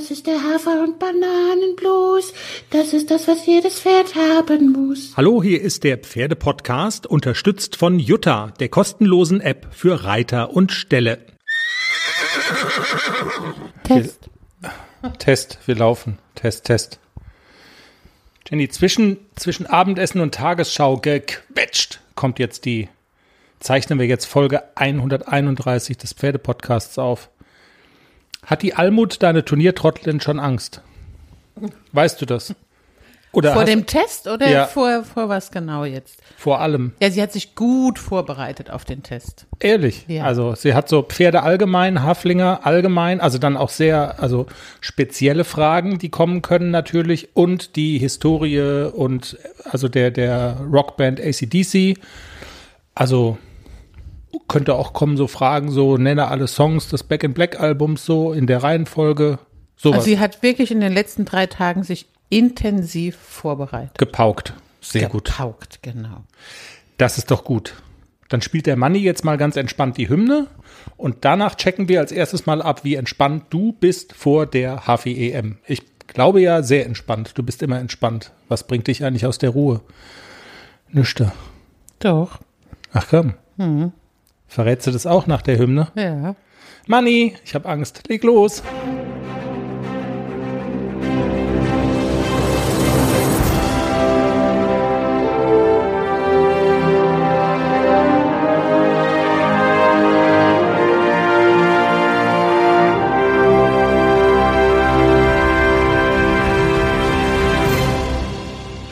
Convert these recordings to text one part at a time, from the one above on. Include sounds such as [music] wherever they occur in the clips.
Das ist der Hafer- und Bananenblues. Das ist das, was jedes Pferd haben muss. Hallo, hier ist der Pferdepodcast, unterstützt von Jutta, der kostenlosen App für Reiter und Ställe. Test. Wir, Test, wir laufen. Test, Test. Jenny, zwischen, zwischen Abendessen und Tagesschau gequetscht kommt jetzt die, zeichnen wir jetzt Folge 131 des Pferdepodcasts auf. Hat die Almut, deine Turniertrottelin, schon Angst? Weißt du das? Oder vor dem Test oder Ja. vor, vor was genau jetzt? vor allem? Ja, sie hat sich gut vorbereitet auf den Test. Ehrlich. Ja. Also sie hat so Pferde allgemein, Haflinger allgemein, also dann auch sehr, also spezielle Fragen, die kommen können natürlich und die Historie und also der, der Rockband ACDC. Also könnte auch kommen so Fragen, so nenne alle Songs des Back in Black Albums so in der Reihenfolge. Sowas Also sie hat wirklich in den letzten drei Tagen sich intensiv vorbereitet. gepaukt. Sehr gut. Gepaukt, genau. Das ist doch gut. Dann spielt der Manni jetzt mal ganz entspannt die Hymne und danach checken wir als erstes mal ab, wie entspannt du bist vor der HFI-EM. Ich glaube ja sehr entspannt. Du bist immer entspannt. Was bringt dich eigentlich aus der Ruhe? Nüchter. Doch, Ach komm. Verrätst du das auch nach der Hymne? ja. Manni, ich habe Angst. Leg los.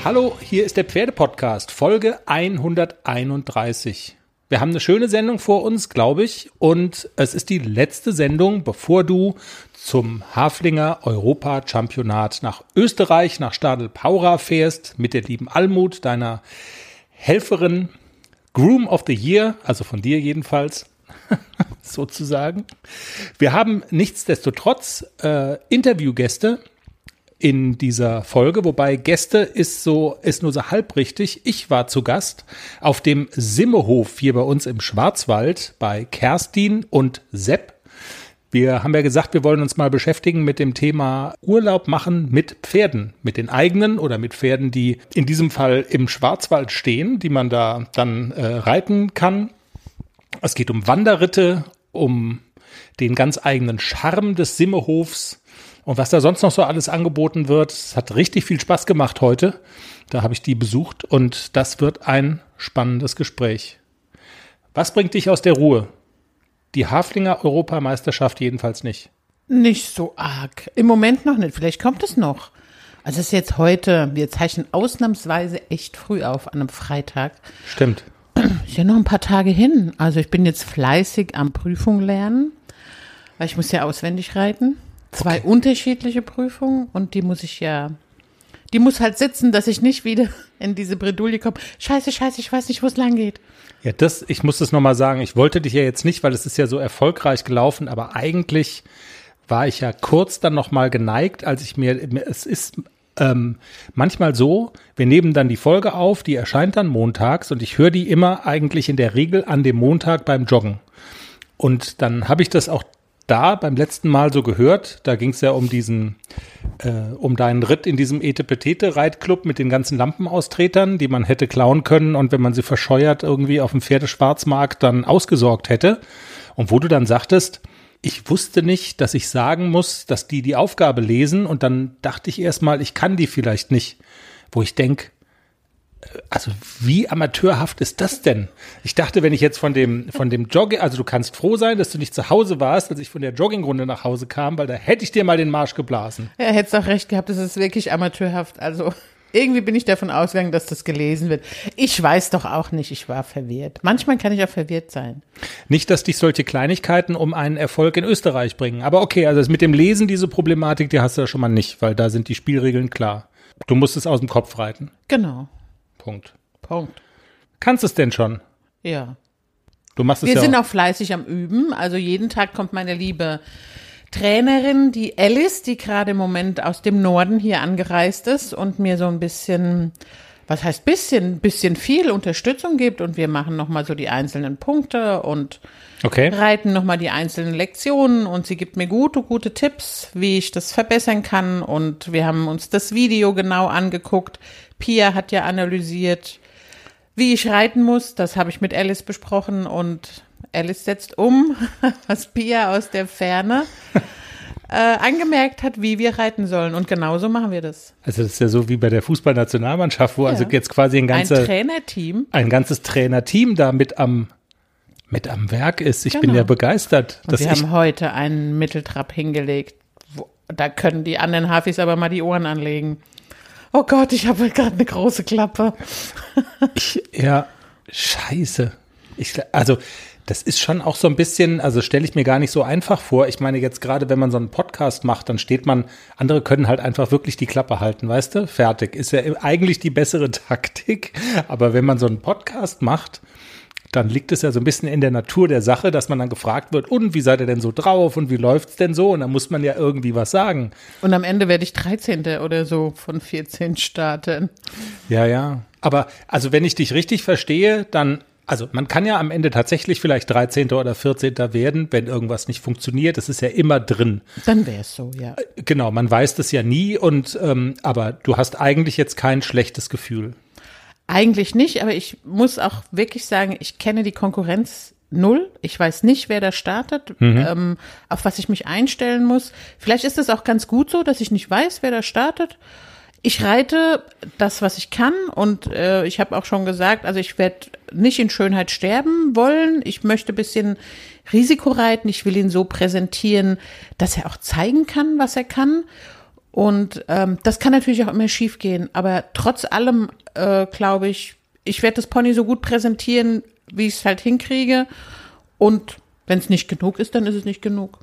Hallo, hier ist der Pferdepodcast, Folge 131. Wir haben eine schöne Sendung vor uns, glaube ich, und es ist die letzte Sendung, bevor du zum Haflinger Europa-Championat nach Österreich, nach Stadel Paura fährst, mit der lieben Almut, deiner Helferin, Groom of the Year, also von dir jedenfalls, [laughs] sozusagen. Wir haben nichtsdestotrotz äh, Interviewgäste, in dieser Folge, wobei Gäste ist so, ist nur so halb richtig. Ich war zu Gast auf dem Simmehof hier bei uns im Schwarzwald bei Kerstin und Sepp. Wir haben ja gesagt, wir wollen uns mal beschäftigen mit dem Thema Urlaub machen mit Pferden, mit den eigenen oder mit Pferden, die in diesem Fall im Schwarzwald stehen, die man da dann äh, reiten kann. Es geht um Wanderritte, um den ganz eigenen Charme des Simmehofs und was da sonst noch so alles angeboten wird. Es hat richtig viel Spaß gemacht heute. Da habe ich die besucht und das wird ein spannendes Gespräch. Was bringt dich aus der Ruhe? Die Haflinger Europameisterschaft jedenfalls nicht. Nicht so arg. Im Moment noch nicht. Vielleicht kommt es noch. Also es ist jetzt heute, wir zeichnen ausnahmsweise echt früh auf an einem Freitag. Stimmt. Ist ja noch ein paar Tage hin. Also ich bin jetzt fleißig am Prüfung lernen, weil ich muss ja auswendig reiten. Zwei unterschiedliche Prüfungen und die muss ich ja, die muss halt sitzen, dass ich nicht wieder [laughs] in diese Bredouille komme. Scheiße, scheiße, ich weiß nicht, wo es lang geht. Ja, das, ich muss das nochmal sagen. Ich wollte dich ja jetzt nicht, weil es ist ja so erfolgreich gelaufen, aber eigentlich war ich ja kurz dann nochmal geneigt, als ich mir, es ist ähm, manchmal so, wir nehmen dann die Folge auf, die erscheint dann montags und ich höre die immer eigentlich in der Regel an dem Montag beim Joggen. Und dann habe ich das auch da beim letzten Mal so gehört. Da ging es ja um diesen, äh, um deinen Ritt in diesem Etepetete-Reitclub mit den ganzen Lampenaustretern, die man hätte klauen können und wenn man sie verscheuert irgendwie auf dem Pferdeschwarzmarkt dann ausgesorgt hätte. Und wo du dann sagtest, ich wusste nicht, dass ich sagen muss, dass die die Aufgabe lesen und dann dachte ich erstmal, ich kann die vielleicht nicht. Wo ich denk, also wie amateurhaft ist das denn? Ich dachte, wenn ich jetzt von dem, von dem Jogging, also du kannst froh sein, dass du nicht zu Hause warst, als ich von der Joggingrunde nach Hause kam, weil da hätte ich dir mal den Marsch geblasen. Ja, hättest auch recht gehabt, das ist wirklich amateurhaft. Also irgendwie bin ich davon ausgegangen, dass das gelesen wird. Ich weiß doch auch nicht, ich war verwirrt. Manchmal kann ich auch verwirrt sein. Nicht, dass dich solche Kleinigkeiten um einen Erfolg in Österreich bringen. Aber okay, also mit dem Lesen, diese Problematik, die hast du ja schon mal nicht, weil da sind die Spielregeln klar. Du musst es aus dem Kopf reiten. Genau. Punkt. Punkt. Kannst es denn schon? Ja. Du machst es Wir ja sind auch fleißig am Üben. Also jeden Tag kommt meine liebe Trainerin, die Alice, die gerade im Moment aus dem Norden hier angereist ist und mir so ein bisschen was heißt bisschen, bisschen viel Unterstützung gibt und wir machen nochmal so die einzelnen Punkte und Okay. reiten nochmal die einzelnen Lektionen und sie gibt mir gute, gute Tipps, wie ich das verbessern kann und wir haben uns das Video genau angeguckt. Pia hat ja analysiert, wie ich reiten muss. Das habe ich mit Alice besprochen und Alice setzt um, [laughs] was Pia aus der Ferne [laughs] äh, angemerkt hat, wie wir reiten sollen. Und genauso machen wir das. Also das ist ja so wie bei der Fußballnationalmannschaft, wo also jetzt quasi ein, Ein ganze, Trainerteam. ein ganzes Trainerteam da mit am, mit am Werk ist. Ich bin Genau. ja begeistert. Und dass wir haben heute einen Mitteltrab hingelegt. Wo, da können die anderen Hafis aber mal die Ohren anlegen. Oh Gott, ich habe gerade eine große Klappe. ich, ja, scheiße. Ich, also das ist schon auch so ein bisschen, also stelle ich mir gar nicht so einfach vor. Ich meine jetzt gerade, wenn man so einen Podcast macht, dann steht man, andere können halt einfach wirklich die Klappe halten, weißt du? Fertig. Ist ja eigentlich die bessere [laughs] Taktik. Aber wenn man so einen Podcast macht, dann liegt es ja so ein bisschen in der Natur der Sache, dass man dann gefragt wird, und wie seid ihr denn so drauf und wie läuft's denn so? Und dann muss man ja irgendwie was sagen. Und am Ende werde ich 13. oder so von 14 starten. Ja, ja. Aber also wenn ich dich richtig verstehe, dann, also man kann ja am Ende tatsächlich vielleicht 13. oder 14. werden, wenn irgendwas nicht funktioniert. Das ist ja immer drin. Dann wäre es so, ja. Genau, man weiß das ja nie und ähm, aber du hast eigentlich jetzt kein schlechtes Gefühl. Eigentlich nicht, aber ich muss auch wirklich sagen, ich kenne die Konkurrenz null. Ich weiß nicht, wer da startet, ähm, auf was ich mich einstellen muss. Vielleicht ist es auch ganz gut so, dass ich nicht weiß, wer da startet. Ich reite das, was ich kann und äh, ich habe auch schon gesagt, also ich werde nicht in Schönheit sterben wollen. Ich möchte ein bisschen Risiko reiten. Ich will ihn so präsentieren, dass er auch zeigen kann, was er kann. Und ähm, das kann natürlich auch immer schief gehen. Aber trotz allem äh, glaube ich, ich werde das Pony so gut präsentieren, wie ich es halt hinkriege. Und wenn es nicht genug ist, dann ist es nicht genug.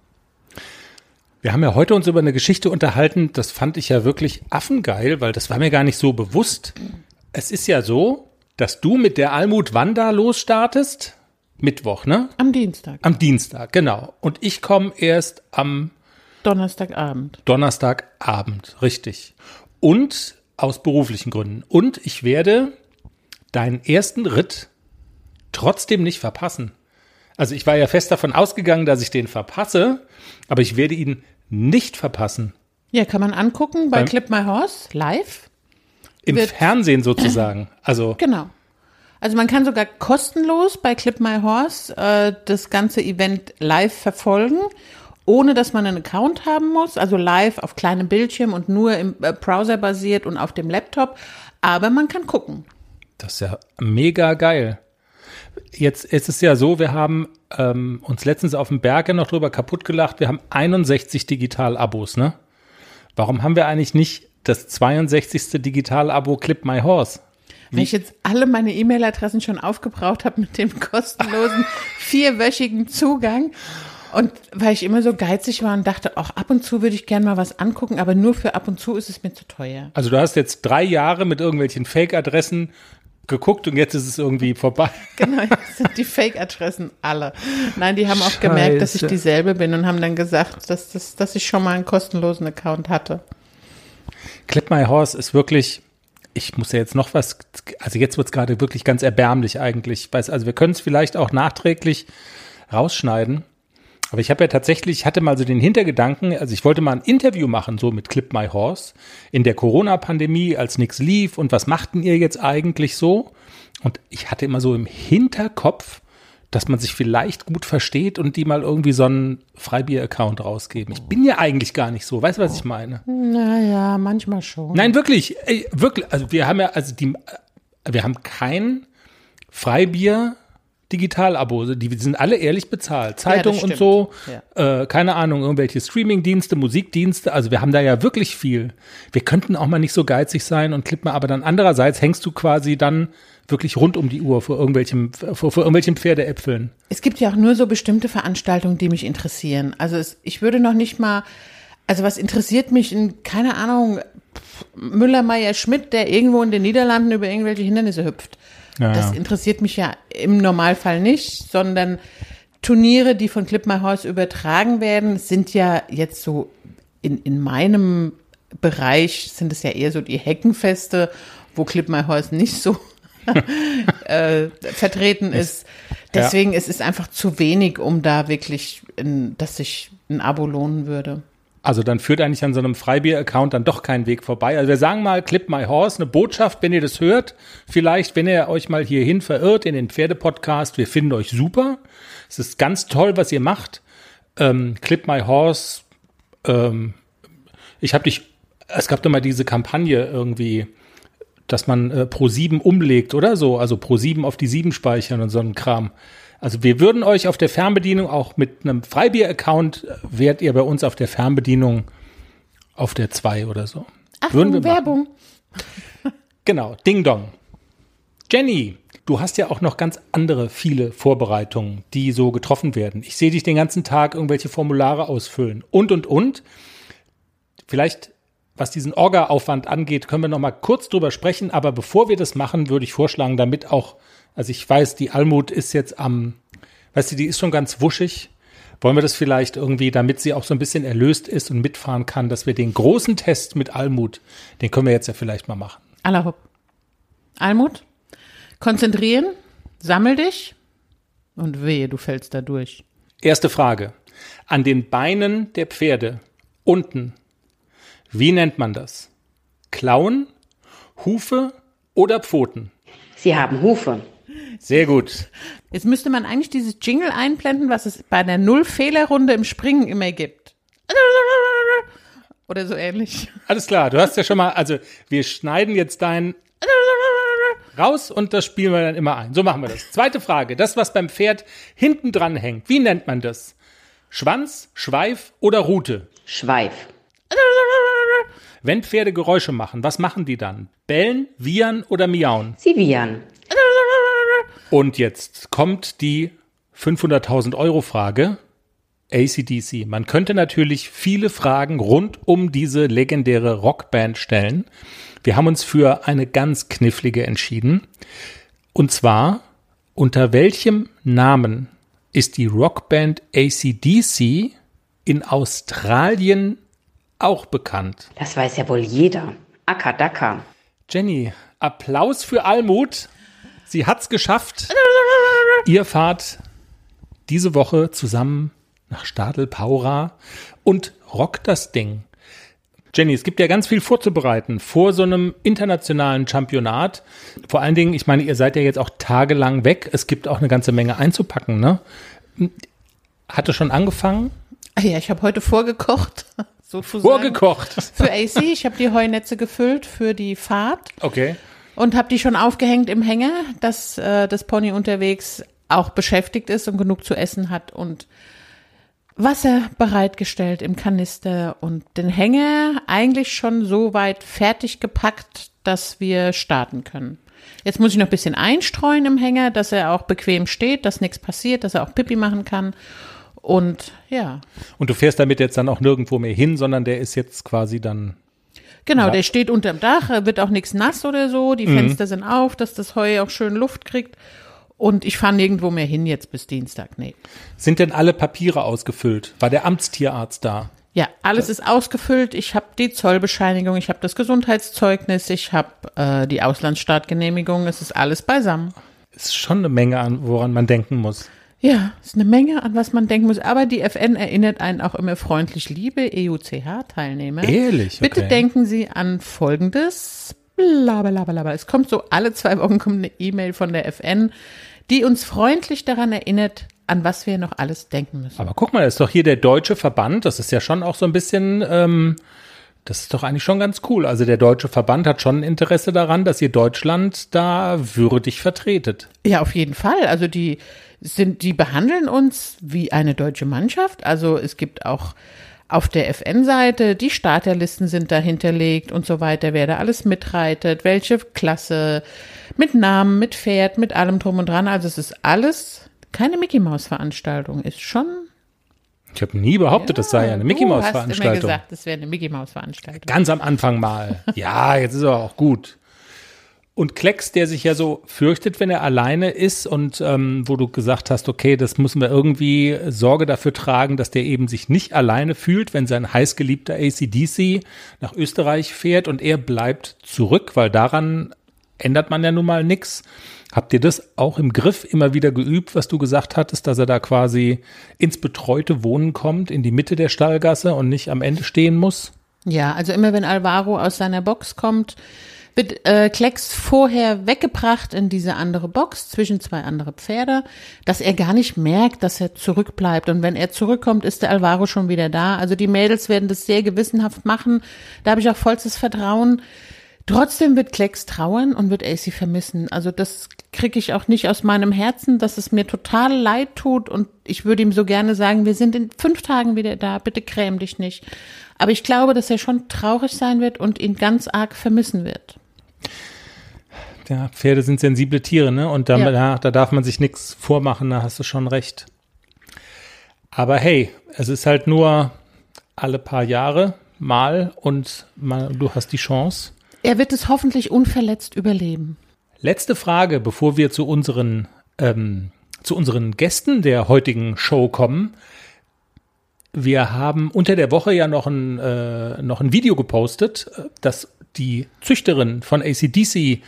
Wir haben ja heute uns über eine Geschichte unterhalten, das fand ich ja wirklich affengeil, weil das war mir gar nicht so bewusst. Es ist ja so, dass du mit der Almut Wanda losstartest, Mittwoch, ne? Am Dienstag, Am Dienstag, genau. Und ich komme erst am Donnerstagabend. Donnerstagabend, richtig. Und aus beruflichen Gründen. Und ich werde deinen ersten Ritt trotzdem nicht verpassen. Also ich war ja fest davon ausgegangen, dass ich den verpasse, aber ich werde ihn nicht verpassen. Ja, kann man angucken bei Beim- Clip My Horse live. Im Wird- Fernsehen sozusagen. [clears throat] Also Genau. Also man kann sogar kostenlos bei Clip My Horse äh, das ganze Event live verfolgen, ohne dass man einen Account haben muss. Also live auf kleinem Bildschirm und nur im äh, Browser basiert und auf dem Laptop. Aber man kann gucken. das ist ja mega geil. Jetzt ist es ja so, wir haben ähm, uns letztens auf dem Berge noch drüber kaputt gelacht. Wir haben 61 Digital-Abos, ne? Warum haben wir eigentlich nicht das 62. Digital-Abo Clip My Horse? Wenn ich jetzt alle meine E-Mail-Adressen schon aufgebraucht habe mit dem kostenlosen [laughs] vierwöchigen Zugang und weil ich immer so geizig war und dachte, auch ab und zu würde ich gerne mal was angucken, aber nur für ab und zu ist es mir zu teuer. Also du hast jetzt drei Jahre mit irgendwelchen Fake-Adressen geguckt und jetzt ist es irgendwie vorbei. [laughs] Genau, das sind die Fake-Adressen alle. Nein, die haben auch gemerkt, dass ich Scheiße. dieselbe bin und haben dann gesagt, dass, dass, dass ich schon mal einen kostenlosen Account hatte. Clip My Horse ist wirklich, ich muss ja jetzt noch was, also jetzt wird es gerade wirklich ganz erbärmlich eigentlich. Ich Weiß, also wir können es vielleicht auch nachträglich rausschneiden. Aber ich habe ja tatsächlich, ich hatte mal so den Hintergedanken, also ich wollte mal ein Interview machen, so mit Clip My Horse in der Corona-Pandemie, als nichts lief und was machten ihr jetzt eigentlich so? Und ich hatte immer so im Hinterkopf, dass man sich vielleicht gut versteht und die mal irgendwie so einen Freibier-Account rausgeben. Ich bin ja eigentlich gar nicht so, weißt du, was ich meine? Naja, manchmal schon. Nein, wirklich, ey, wirklich. Also wir haben ja, also die, wir haben kein Freibier Digital-Abo. Die sind alle ehrlich bezahlt. Zeitung und stimmt. so, äh, keine Ahnung, irgendwelche Streaming-Dienste, Musikdienste. Also wir haben da ja wirklich viel. Wir könnten auch mal nicht so geizig sein und klippen, aber dann andererseits hängst du quasi dann wirklich rund um die Uhr vor irgendwelchem, vor, vor irgendwelchen Pferdeäpfeln. Es gibt ja auch nur so bestimmte Veranstaltungen, die mich interessieren. Also es, ich würde noch nicht mal, also was interessiert mich in, keine Ahnung, Müller, Meyer, Schmidt, der irgendwo in den Niederlanden über irgendwelche Hindernisse hüpft. Ja, das ja. interessiert mich ja im Normalfall nicht, sondern Turniere, die von Clip My Horse übertragen werden, sind ja jetzt so in, in meinem Bereich sind es ja eher so die Heckenfeste wo Clip My Horse nicht so [laughs] äh, vertreten ist. Deswegen es ist es einfach zu wenig, um da wirklich, in, dass sich ein Abo lohnen würde. Also dann führt eigentlich an so einem Freibier-Account dann doch kein Weg vorbei. Also wir sagen mal, Clip My Horse, eine Botschaft, wenn ihr das hört. Vielleicht, wenn ihr euch mal hierhin verirrt in den Pferdepodcast, wir finden euch super. Es ist ganz toll, was ihr macht. Ähm, Clip My Horse, ähm, ich habe dich, es gab doch mal diese Kampagne irgendwie, dass man äh, pro 7 umlegt oder so, also pro 7 auf die 7 speichern und so ein Kram. Also wir würden euch auf der Fernbedienung auch mit einem Freibier-Account, äh, wärt ihr bei uns auf der Fernbedienung auf der 2 oder so. Würden wir Achtung. Werbung. Genau, Ding Dong. Jenny, du hast ja auch noch ganz andere viele Vorbereitungen, die so getroffen werden. Ich sehe dich den ganzen Tag irgendwelche Formulare ausfüllen und und und. Vielleicht, was diesen Orga-Aufwand angeht, können wir noch mal kurz drüber sprechen. Aber bevor wir das machen, würde ich vorschlagen, damit auch, also ich weiß, die Almut ist jetzt am, weißt du, die ist schon ganz wuschig. Wollen wir das vielleicht irgendwie, damit sie auch so ein bisschen erlöst ist und mitfahren kann, dass wir den großen Test mit Almut, den können wir jetzt ja vielleicht mal machen. Allerhopp. Almut, konzentrieren, sammel dich und wehe, du fällst da durch. Erste Frage. An den Beinen der Pferde unten, wie nennt man das? Klauen, Hufe oder Pfoten? Sie haben Hufe. Sehr gut. Jetzt müsste man eigentlich dieses Jingle einblenden, was es bei der Null-Fehler-Runde im Springen immer gibt. Oder so ähnlich. Alles klar, du hast ja schon mal, also wir schneiden jetzt dein raus und das spielen wir dann immer ein. So machen wir das. Zweite Frage. Das, was beim Pferd hinten dran hängt, wie nennt man das? Schwanz, Schweif oder Rute? Schweif. Wenn Pferde Geräusche machen, was machen die dann? Bellen, wiehern oder miauen? Sie wiehern. Und jetzt kommt die 500.000 Euro Frage. ACDC. Man könnte natürlich viele Fragen rund um diese legendäre Rockband stellen. Wir haben uns für eine ganz knifflige entschieden. Und zwar, unter welchem Namen ist die Rockband ACDC in Australien auch bekannt? Das weiß ja wohl jeder. Akadaka. Jenny, Applaus für Almut. Sie hat's geschafft. Ihr fahrt diese Woche zusammen nach Stadel Paura und rockt das Ding. Jenny, es gibt ja ganz viel vorzubereiten vor so einem internationalen Championat. Vor allen Dingen, ich meine, ihr seid ja jetzt auch tagelang weg. Es gibt auch eine ganze Menge einzupacken, ne? Hatte schon angefangen? Ja, ich habe heute vorgekocht. [laughs] Sozusagen. Vorgekocht. Für AC. Ich habe die Heunetze gefüllt für die Fahrt Okay. Und habe die schon aufgehängt im Hänger, dass äh, das Pony unterwegs auch beschäftigt ist und genug zu essen hat und Wasser bereitgestellt im Kanister und den Hänger eigentlich schon so weit fertig gepackt, dass wir starten können. Jetzt muss ich noch ein bisschen einstreuen im Hänger, dass er auch bequem steht, dass nichts passiert, dass er auch Pipi machen kann. Und ja, Und du fährst damit jetzt dann auch nirgendwo mehr hin, sondern der ist jetzt quasi dann. Genau, Ja. der steht unterm Dach, er wird auch nichts nass oder so, die Fenster sind auf, dass das Heu auch schön Luft kriegt. Und ich fahre nirgendwo mehr hin jetzt bis Dienstag, nee. Sind denn alle Papiere ausgefüllt? War der Amtstierarzt da? Ja, alles ist ausgefüllt. Ich habe die Zollbescheinigung, ich habe das Gesundheitszeugnis, ich habe äh, die Auslandsstartgenehmigung, es ist alles beisammen. Ist schon eine Menge an, woran man denken muss. Ja, ist eine Menge, an was man denken muss. Aber die FN erinnert einen auch immer freundlich, liebe EUCH-Teilnehmer. Ehrlich? Bitte Okay. denken Sie an Folgendes. Blablabla. Es kommt so alle zwei Wochen kommt eine E-Mail von der FN, die uns freundlich daran erinnert, an was wir noch alles denken müssen. Aber guck mal, das ist doch hier der deutsche Verband. Das ist ja schon auch so ein bisschen, ähm, das ist doch eigentlich schon ganz cool. Also der deutsche Verband hat schon ein Interesse daran, dass ihr Deutschland da würdig vertretet. Ja, auf jeden Fall. Also die sind, die behandeln uns wie eine deutsche Mannschaft. Also es gibt auch auf der FN-Seite, die Starterlisten sind da hinterlegt und so weiter, wer da alles mitreitet, welche Klasse, mit Namen, mit Pferd, mit allem drum und dran. Also es ist alles keine Mickey-Maus-Veranstaltung, ist schon Ich habe nie behauptet, das sei eine Mickey Maus Du hast immer Veranstaltung. gesagt, es wäre eine Mickey-Maus-Veranstaltung. Ganz am Anfang mal. Ja, jetzt ist er auch gut. Und Klecks, der sich ja so fürchtet, wenn er alleine ist und ähm, wo du gesagt hast, okay, das müssen wir irgendwie Sorge dafür tragen, dass der eben sich nicht alleine fühlt, wenn sein heißgeliebter ACDC nach Österreich fährt und er bleibt zurück, weil daran ändert man ja nun mal nix. Habt ihr das auch im Griff immer wieder geübt, was du gesagt hattest, dass er da quasi ins betreute Wohnen kommt, in die Mitte der Stallgasse und nicht am Ende stehen muss? Ja, also immer wenn Alvaro aus seiner Box kommt, wird äh, Klecks vorher weggebracht in diese andere Box zwischen zwei andere Pferde, dass er gar nicht merkt, dass er zurückbleibt. Und wenn er zurückkommt, ist der Alvaro schon wieder da. Also die Mädels werden das sehr gewissenhaft machen. Da habe ich auch vollstes Vertrauen. Trotzdem wird Klecks trauern und wird AC vermissen. Also das kriege ich auch nicht aus meinem Herzen, dass es mir total leid tut und ich würde ihm so gerne sagen, wir sind in fünf Tagen wieder da, bitte gräm dich nicht. Aber ich glaube, dass er schon traurig sein wird und ihn ganz arg vermissen wird. Ja, Pferde sind sensible Tiere, ne? Und da, Ja. da, da darf man sich nichts vormachen, da hast du schon recht. Aber hey, es ist halt nur alle paar Jahre mal und mal, du hast die Chance. Er wird es hoffentlich unverletzt überleben. Letzte Frage, bevor wir zu unseren, ähm, zu unseren Gästen der heutigen Show kommen. Wir haben unter der Woche ja noch ein, äh, noch ein Video gepostet, äh, das die Züchterin von ACDC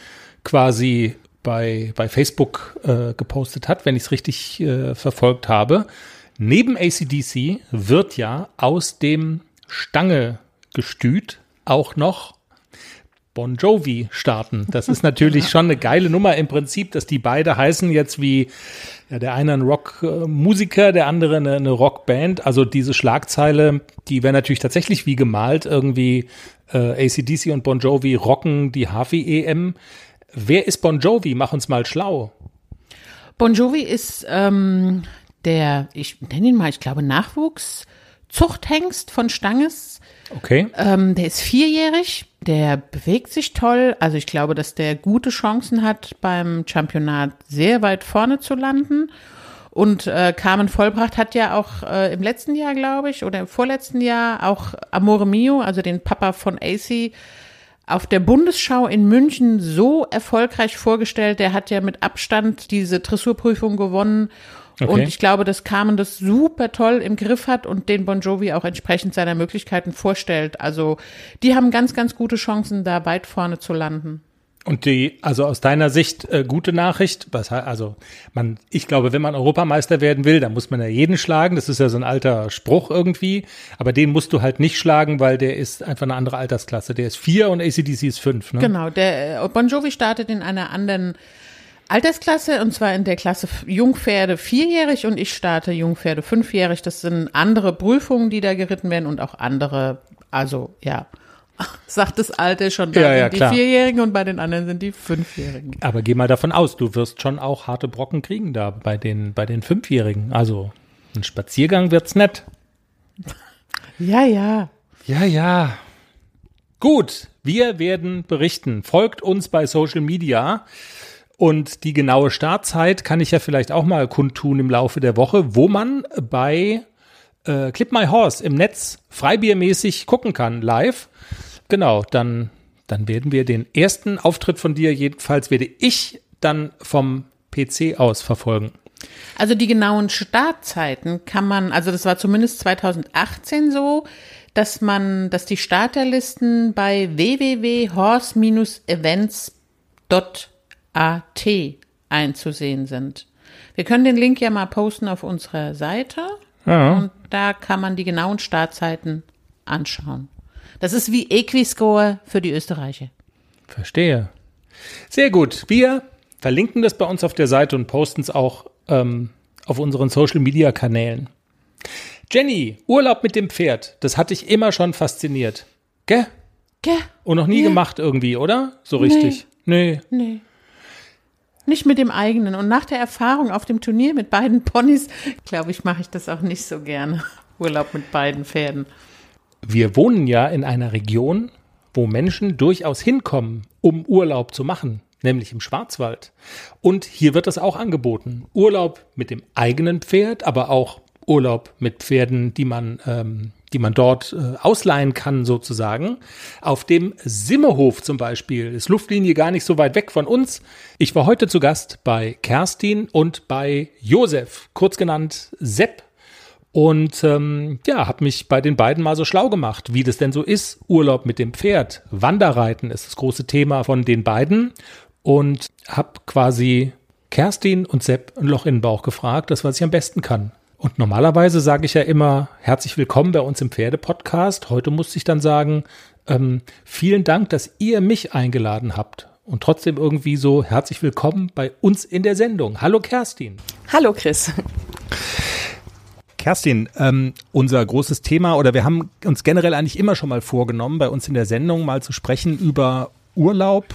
quasi bei, bei Facebook äh, gepostet hat, wenn ich es richtig äh, verfolgt habe. Neben ACDC wird ja aus dem Stange-Gestüt auch noch Bon Jovi starten. Das ist natürlich [laughs] schon eine geile Nummer im Prinzip, dass die beide heißen jetzt wie ja, der eine ein Rockmusiker, der andere eine, eine Rockband. Also diese Schlagzeile, die wäre natürlich tatsächlich wie gemalt irgendwie äh, ACDC und Bon Jovi rocken die Harvey EM. Wer ist Bon Jovi? Mach uns mal schlau. Bon Jovi ist ähm, der, ich nenne ihn mal, ich glaube, Nachwuchs-Zuchthengst von Stanges. Okay. Ähm, der ist vierjährig, der bewegt sich toll. Also ich glaube, dass der gute Chancen hat, beim Championat sehr weit vorne zu landen. Und äh, Carmen Vollbracht hat ja auch äh, im letzten Jahr, glaube ich, oder im vorletzten Jahr auch Amore Mio, also den Papa von AC, auf der Bundesschau in München so erfolgreich vorgestellt. Der hat ja mit Abstand diese Dressurprüfung gewonnen. Okay. Und ich glaube, dass Carmen das super toll im Griff hat und den Bon Jovi auch entsprechend seiner Möglichkeiten vorstellt. Also die haben ganz, ganz gute Chancen, da weit vorne zu landen. Und die, also aus deiner Sicht, äh, gute Nachricht, was, also man, ich glaube, wenn man Europameister werden will, dann muss man ja jeden schlagen. Das ist ja so ein alter Spruch irgendwie. Aber den musst du halt nicht schlagen, weil der ist einfach eine andere Altersklasse. Der ist vier und ACDC ist fünf. Ne? Genau, der äh, Bon Jovi startet in einer anderen Altersklasse und zwar in der Klasse Jungpferde vierjährig und ich starte Jungpferde fünfjährig. Das sind andere Prüfungen, die da geritten werden und auch andere, also ja, [laughs] sagt das Alter schon, da Ja, ja, die klar. Vierjährigen und bei den anderen sind die Fünfjährigen. Aber geh mal davon aus, du wirst schon auch harte Brocken kriegen da bei den, bei den Fünfjährigen. Also ein Spaziergang wird's nett. [laughs] Ja, ja. Ja, ja. Gut, wir werden berichten. Folgt uns bei Social Media. Und die genaue Startzeit kann ich ja vielleicht auch mal kundtun im Laufe der Woche, wo man bei äh, Clip My Horse im Netz freibiermäßig gucken kann, live. Genau, dann, dann werden wir den ersten Auftritt von dir, jedenfalls werde ich dann vom PC aus verfolgen. Also die genauen Startzeiten kann man, also das war zumindest 2018 so, dass man, dass die Starterlisten bei www.horse-events.at einzusehen sind. Wir können den Link ja mal posten auf unserer Seite Ja. und da kann man die genauen Startzeiten anschauen. Das ist wie Equiscore für die Österreicher. Verstehe. Sehr gut. Wir verlinken das bei uns auf der Seite und posten es auch ähm, auf unseren Social Media Kanälen. Jenny, Urlaub mit dem Pferd, das hat dich immer schon fasziniert. Gell? Gell? Und noch nie Ja. gemacht irgendwie, oder? So richtig. Nee. Nee. Nicht mit dem eigenen. Und nach der Erfahrung auf dem Turnier mit beiden Ponys, glaube ich, mache ich das auch nicht so gerne. Urlaub mit beiden Pferden. Wir wohnen ja in einer Region, wo Menschen durchaus hinkommen, um Urlaub zu machen, nämlich im Schwarzwald. Und hier wird das auch angeboten. Urlaub mit dem eigenen Pferd, aber auch Urlaub mit Pferden, die man, ähm, die man dort äh, ausleihen kann, sozusagen. Auf dem Simmehof zum Beispiel ist Luftlinie gar nicht so weit weg von uns. Ich war heute zu Gast bei Kerstin und bei Josef, kurz genannt Sepp. Und ähm, ja, habe mich bei den beiden mal so schlau gemacht, wie das denn so ist. Urlaub mit dem Pferd, Wanderreiten ist das große Thema von den beiden. und habe quasi Kerstin und Sepp ein Loch in den Bauch gefragt, das was ich am besten kann. Und normalerweise sage ich ja immer herzlich willkommen bei uns im Pferde-Podcast. Heute musste ich dann sagen, ähm, vielen Dank, dass ihr mich eingeladen habt. Und trotzdem irgendwie so herzlich willkommen bei uns in der Sendung. Hallo Kerstin. Hallo Chris. Kerstin, ähm, unser großes Thema oder wir haben uns generell eigentlich immer schon mal vorgenommen, bei uns in der Sendung mal zu sprechen über Urlaub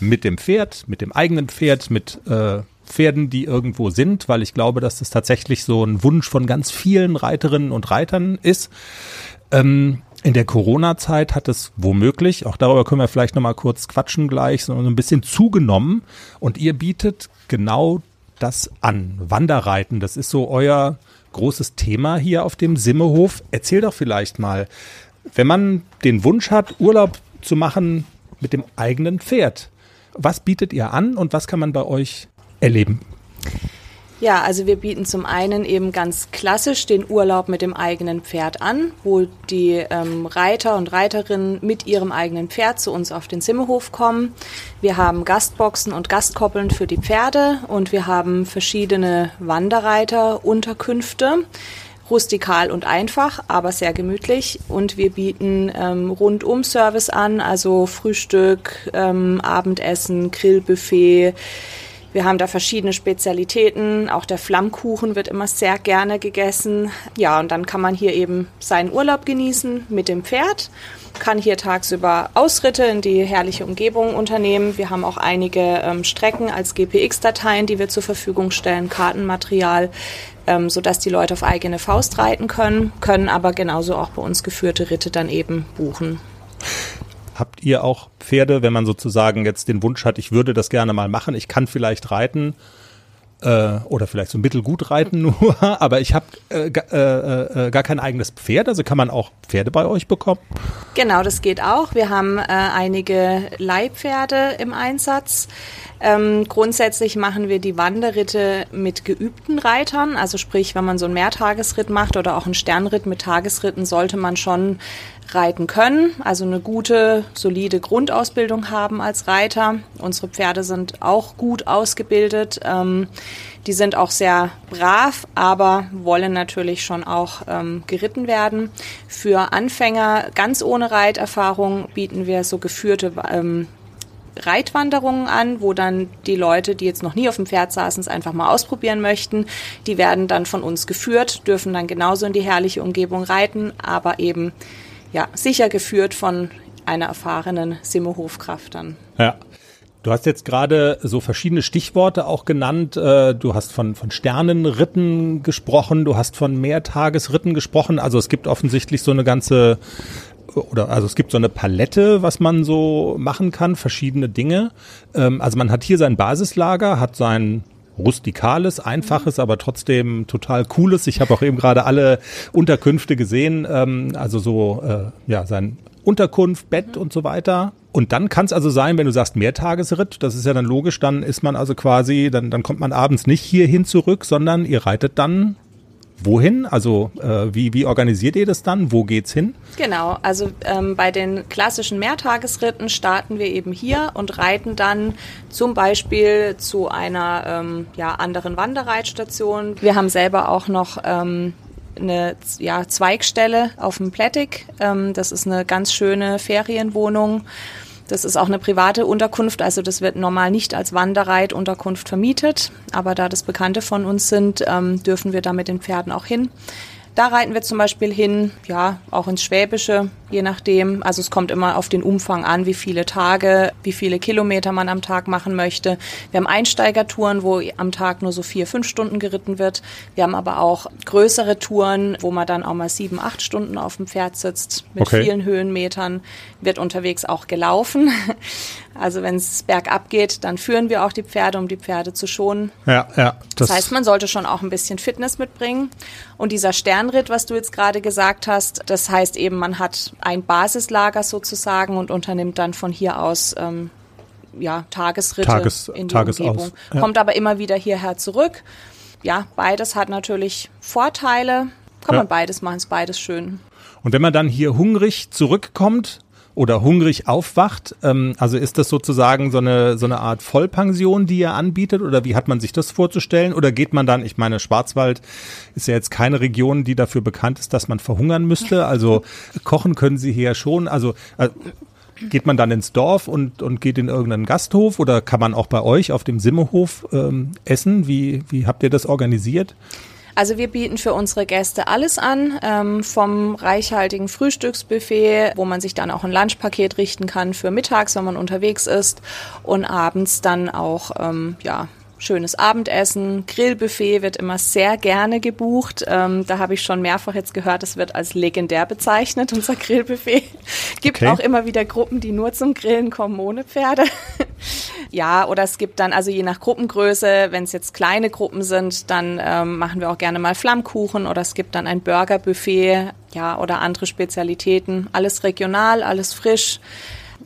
mit dem Pferd, mit dem eigenen Pferd, mit äh, Pferden, die irgendwo sind, weil ich glaube, dass das tatsächlich so ein Wunsch von ganz vielen Reiterinnen und Reitern ist. Ähm, in der Corona-Zeit hat es womöglich, auch darüber können wir vielleicht nochmal kurz quatschen gleich, so ein bisschen zugenommen. Und ihr bietet genau das an. Wanderreiten, das ist so euer großes Thema hier auf dem Simmehof. Erzähl doch vielleicht mal, wenn man den Wunsch hat, Urlaub zu machen mit dem eigenen Pferd, was bietet ihr an und was kann man bei euch erleben? Ja, also wir bieten zum einen eben ganz klassisch den Urlaub mit dem eigenen Pferd an, wo die ähm, Reiter und Reiterinnen mit ihrem eigenen Pferd zu uns auf den Simmehof kommen. Wir haben Gastboxen und Gastkoppeln für die Pferde und wir haben verschiedene Wanderreiterunterkünfte rustikal und einfach, aber sehr gemütlich. Und wir bieten ähm, Rundum-Service an, also Frühstück, ähm, Abendessen, Grillbuffet, wir haben da verschiedene Spezialitäten. Auch der Flammkuchen wird immer sehr gerne gegessen. Ja, und dann kann man hier eben seinen Urlaub genießen mit dem Pferd, kann hier tagsüber Ausritte in die herrliche Umgebung unternehmen. Wir haben auch einige ähm, Strecken als GPX-Dateien, die wir zur Verfügung stellen, Kartenmaterial, ähm, sodass die Leute auf eigene Faust reiten können, können aber genauso auch bei uns geführte Ritte dann eben buchen. Habt ihr auch Pferde, wenn man sozusagen jetzt den Wunsch hat, ich würde das gerne mal machen, ich kann vielleicht reiten äh, oder vielleicht so mittelgut reiten [laughs] nur, aber ich habe äh, äh, äh, gar kein eigenes Pferd, also kann man auch Pferde bei euch bekommen? Genau, das geht auch. Wir haben äh, einige Leihpferde im Einsatz. Ähm, grundsätzlich machen wir die Wanderritte mit geübten Reitern. Also sprich, wenn man so einen Mehrtagesritt macht oder auch einen Sternritt mit Tagesritten, sollte man schon reiten können. Also eine gute, solide Grundausbildung haben als Reiter. Unsere Pferde sind auch gut ausgebildet. Ähm, die sind auch sehr brav, aber wollen natürlich schon auch ähm, geritten werden. Für Anfänger ganz ohne Reiterfahrung bieten wir so geführte ähm, Reitwanderungen an, wo dann die Leute, die jetzt noch nie auf dem Pferd saßen, es einfach mal ausprobieren möchten, die werden dann von uns geführt, dürfen dann genauso in die herrliche Umgebung reiten, aber eben ja sicher geführt von einer erfahrenen Simmerhofkraft dann. Ja. Du hast jetzt gerade so verschiedene Stichworte auch genannt. Äh, du hast von, von Sternenritten gesprochen, du hast von Mehrtagesritten gesprochen. Also es gibt offensichtlich so eine ganze oder also es gibt so eine Palette, was man so machen kann, verschiedene Dinge. Ähm, also man hat hier sein Basislager, hat sein rustikales, einfaches, aber trotzdem total cooles. Ich habe auch eben gerade alle Unterkünfte gesehen, ähm, also so äh, ja sein Unterkunft, Bett und so weiter. Und dann kann es also sein, wenn du sagst Mehrtagesritt, das ist ja dann logisch, dann ist man also quasi, dann, dann kommt man abends nicht hierhin zurück, sondern ihr reitet dann wohin? Also äh, wie, wie organisiert ihr das dann? Wo geht's hin? Genau, also ähm, bei den klassischen Mehrtagesritten starten wir eben hier und reiten dann zum Beispiel zu einer ähm, ja, anderen Wanderreitstation. Wir haben selber auch noch ähm, eine ja, Zweigstelle auf dem Plättig. Ähm, das ist eine ganz schöne Ferienwohnung das ist auch eine private Unterkunft, also das wird normal nicht als Wanderreitunterkunft vermietet. Aber da das Bekannte von uns sind, ähm, dürfen wir da mit den Pferden auch hin. Da reiten wir zum Beispiel hin, ja, auch ins Schwäbische, je nachdem. Also es kommt immer auf den Umfang an, wie viele Tage, wie viele Kilometer man am Tag machen möchte. Wir haben Einsteigertouren, wo am Tag nur so vier, fünf Stunden geritten wird. Wir haben aber auch größere Touren, wo man dann auch mal sieben, acht Stunden auf dem Pferd sitzt, mit okay. vielen Höhenmetern, wird unterwegs auch gelaufen. [laughs] Also wenn es bergab geht, dann führen wir auch die Pferde, um die Pferde zu schonen. Ja, ja. Das, das heißt, man sollte schon auch ein bisschen Fitness mitbringen. Und dieser Sternritt, was du jetzt gerade gesagt hast, das heißt eben, man hat ein Basislager sozusagen und unternimmt dann von hier aus ähm, ja, Tagesritte Tages, in die Tagesaus, Umgebung. Ja. Kommt aber immer wieder hierher zurück. Ja, beides hat natürlich Vorteile. Kann ja. man beides machen, ist beides schön. Und wenn man dann hier hungrig zurückkommt, oder hungrig aufwacht. Ähm, also ist das sozusagen so eine, so eine Art Vollpension, die ihr anbietet oder wie hat man sich das vorzustellen? Oder geht man dann, ich meine, Schwarzwald ist ja jetzt keine Region, die dafür bekannt ist, dass man verhungern müsste. Also [laughs] kochen können sie hier schon. Also äh, geht man dann ins Dorf und, und geht in irgendeinen Gasthof oder kann man auch bei euch auf dem Simmehof ähm, essen? Wie, wie habt ihr das organisiert? Also wir bieten für unsere Gäste alles an, ähm, vom reichhaltigen Frühstücksbuffet, wo man sich dann auch ein Lunchpaket richten kann für mittags, wenn man unterwegs ist, und abends dann auch ähm, ja schönes Abendessen, Grillbuffet wird immer sehr gerne gebucht. Ähm, da habe ich schon mehrfach jetzt gehört, es wird als legendär bezeichnet, [laughs] unser Grillbuffet. Gibt okay. auch immer wieder Gruppen, die nur zum Grillen kommen ohne Pferde. [laughs] ja, oder es gibt dann, also je nach Gruppengröße, wenn es jetzt kleine Gruppen sind, dann ähm, machen wir auch gerne mal Flammkuchen oder es gibt dann ein Burgerbuffet, ja, oder andere Spezialitäten. Alles regional, alles frisch,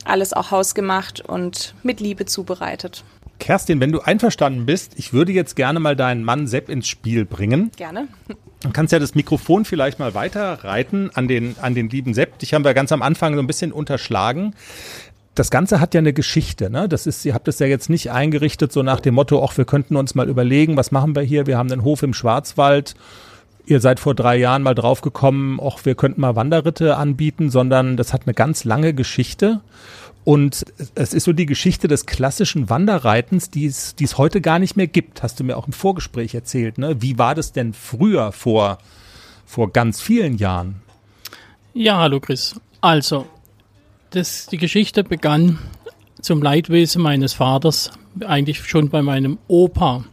alles auch hausgemacht und mit Liebe zubereitet. Kerstin, wenn du einverstanden bist, ich würde jetzt gerne mal deinen Mann Sepp ins Spiel bringen. Gerne. Du kannst ja das Mikrofon vielleicht mal weiterreiten an den, an den lieben Sepp. Dich haben wir ganz am Anfang so ein bisschen unterschlagen. Das Ganze hat ja eine Geschichte, ne? Das ist, ihr habt es ja jetzt nicht eingerichtet, so nach dem Motto, ach, wir könnten uns mal überlegen, was machen wir hier? Wir haben einen Hof im Schwarzwald. Ihr seid vor drei Jahren mal draufgekommen, ach, wir könnten mal Wanderritte anbieten, sondern das hat eine ganz lange Geschichte. Und es ist so die Geschichte des klassischen Wanderreitens, die es, heute gar nicht mehr gibt. Hast du mir auch im Vorgespräch erzählt. Ne? Wie war das denn früher vor, vor ganz vielen Jahren? Ja, hallo Chris. Also, das, die Geschichte begann zum Leidwesen meines Vaters, eigentlich schon bei meinem Opa.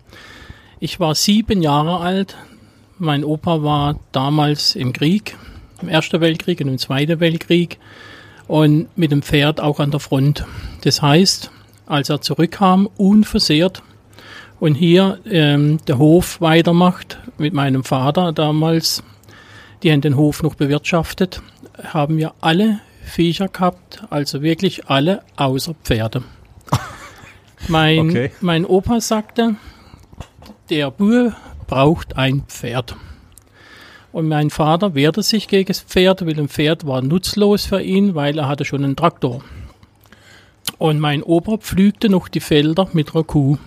Ich war sieben Jahre alt. Mein Opa war damals im Krieg, im Ersten Weltkrieg und im Zweiten Weltkrieg und mit dem Pferd auch an der Front. Das heißt, als er zurückkam, unversehrt und hier ähm, der Hof weitermacht mit meinem Vater damals, die haben den Hof noch bewirtschaftet, haben wir alle Viecher gehabt, also wirklich alle außer Pferde. [laughs] Mein, okay. mein Opa sagte, der Bue braucht ein Pferd. Und mein Vater wehrte sich gegen das Pferd, weil ein Pferd war nutzlos für ihn, weil er hatte schon einen Traktor. Und mein Opa pflügte noch die Felder mit einer Kuh.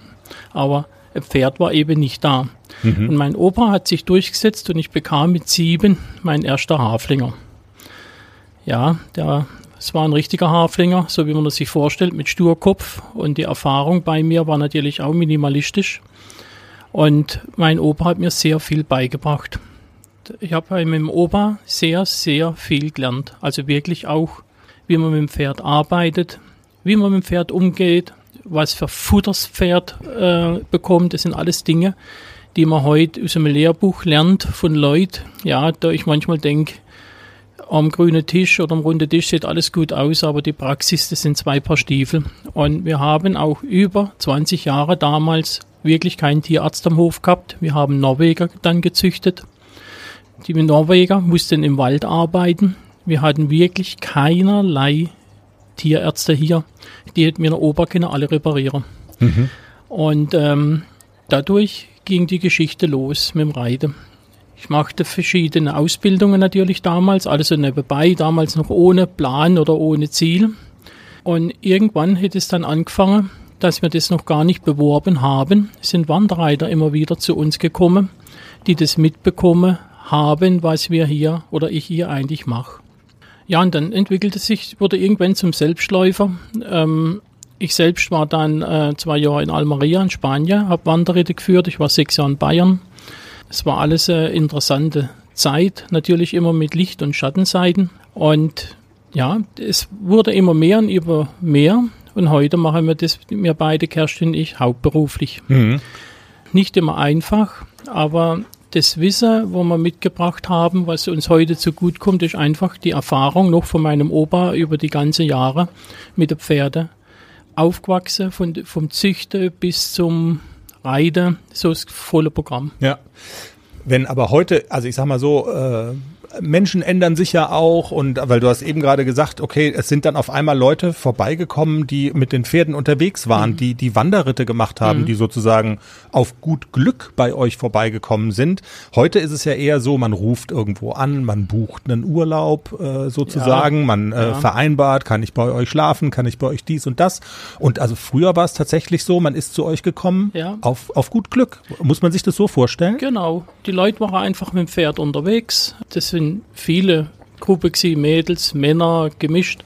Aber ein Pferd war eben nicht da. Mhm. Und mein Opa hat sich durchgesetzt und ich bekam mit sieben mein erster Haflinger. Ja, der, es war ein richtiger Haflinger, so wie man das sich vorstellt, mit Sturkopf. Und die Erfahrung bei mir war natürlich auch minimalistisch. Und mein Opa hat mir sehr viel beigebracht ich habe bei meinem Opa sehr, sehr viel gelernt. Also wirklich auch, wie man mit dem Pferd arbeitet, wie man mit dem Pferd umgeht, was für Futter das Pferd äh, bekommt. Das sind alles Dinge, die man heute aus einem Lehrbuch lernt von Leuten. Ja, da ich manchmal denke, am grünen Tisch oder am runden Tisch sieht alles gut aus, aber die Praxis, das sind zwei Paar Stiefel. Und wir haben auch über 20 Jahre damals wirklich keinen Tierarzt am Hof gehabt. Wir haben Norweger dann gezüchtet die Norweger mussten im Wald arbeiten. Wir hatten wirklich keinerlei Tierärzte hier. Die hätten mir Ober können alle reparieren. Mhm. Und ähm, dadurch ging die Geschichte los mit dem Reiten. Ich machte verschiedene Ausbildungen natürlich damals, alles so nebenbei, damals noch ohne Plan oder ohne Ziel. Und irgendwann hätte es dann angefangen, dass wir das noch gar nicht beworben haben, sind Wanderreiter immer wieder zu uns gekommen, die das mitbekommen haben, was wir hier oder ich hier eigentlich mache. Ja, und dann entwickelte sich, wurde irgendwann zum Selbstläufer. Ähm, ich selbst war dann äh, zwei Jahre in Almeria in Spanien, habe Wanderritte geführt. Ich war sechs Jahre in Bayern. Es war alles eine interessante Zeit, natürlich immer mit Licht- und Schattenseiten. Und ja, es wurde immer mehr und immer mehr. Und heute machen wir das, wir beide, Kerstin und ich, hauptberuflich. Mhm. Nicht immer einfach, aber das Wissen, wo wir mitgebracht haben, was uns heute zu gut kommt, ist einfach die Erfahrung noch von meinem Opa über die ganzen Jahre mit den Pferden. Aufgewachsen von, vom Züchten bis zum Reiten, so das volle Programm. Ja. Wenn aber heute, also ich sag mal so, äh, Menschen ändern sich ja auch und weil du hast eben gerade gesagt, okay, es sind dann auf einmal Leute vorbeigekommen, die mit den Pferden unterwegs waren, Mhm. die die Wanderritte gemacht haben, die sozusagen auf gut Glück bei euch vorbeigekommen sind. Heute ist es ja eher so, man ruft irgendwo an, man bucht einen Urlaub äh, sozusagen, man äh, ja. vereinbart, kann ich bei euch schlafen, kann ich bei euch dies und das. Und also früher war es tatsächlich so, man ist zu euch gekommen Ja. auf, auf gut Glück. Muss man sich das so vorstellen? Genau. Die Leute waren einfach mit dem Pferd unterwegs. Das sind viele Gruppen gewesen, Mädels, Männer, gemischt,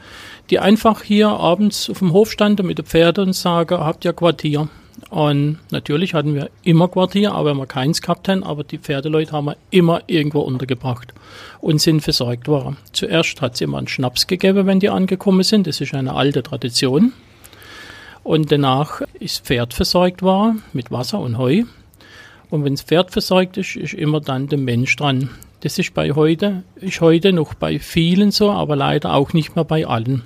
die einfach hier abends auf dem Hof standen mit den Pferden und sagen, habt ihr Quartier? Und natürlich hatten wir immer Quartier, aber wenn wir keins gehabt haben, aber die Pferdeleute haben wir immer irgendwo untergebracht und sind versorgt worden. Zuerst hat es immer einen Schnaps gegeben, wenn die angekommen sind. Das ist eine alte Tradition. Und danach ist Pferd versorgt worden mit Wasser und Heu. Und wenn das Pferd versorgt ist, ist immer dann der Mensch dran. Das ist bei heute, ist heute noch bei vielen so, aber leider auch nicht mehr bei allen.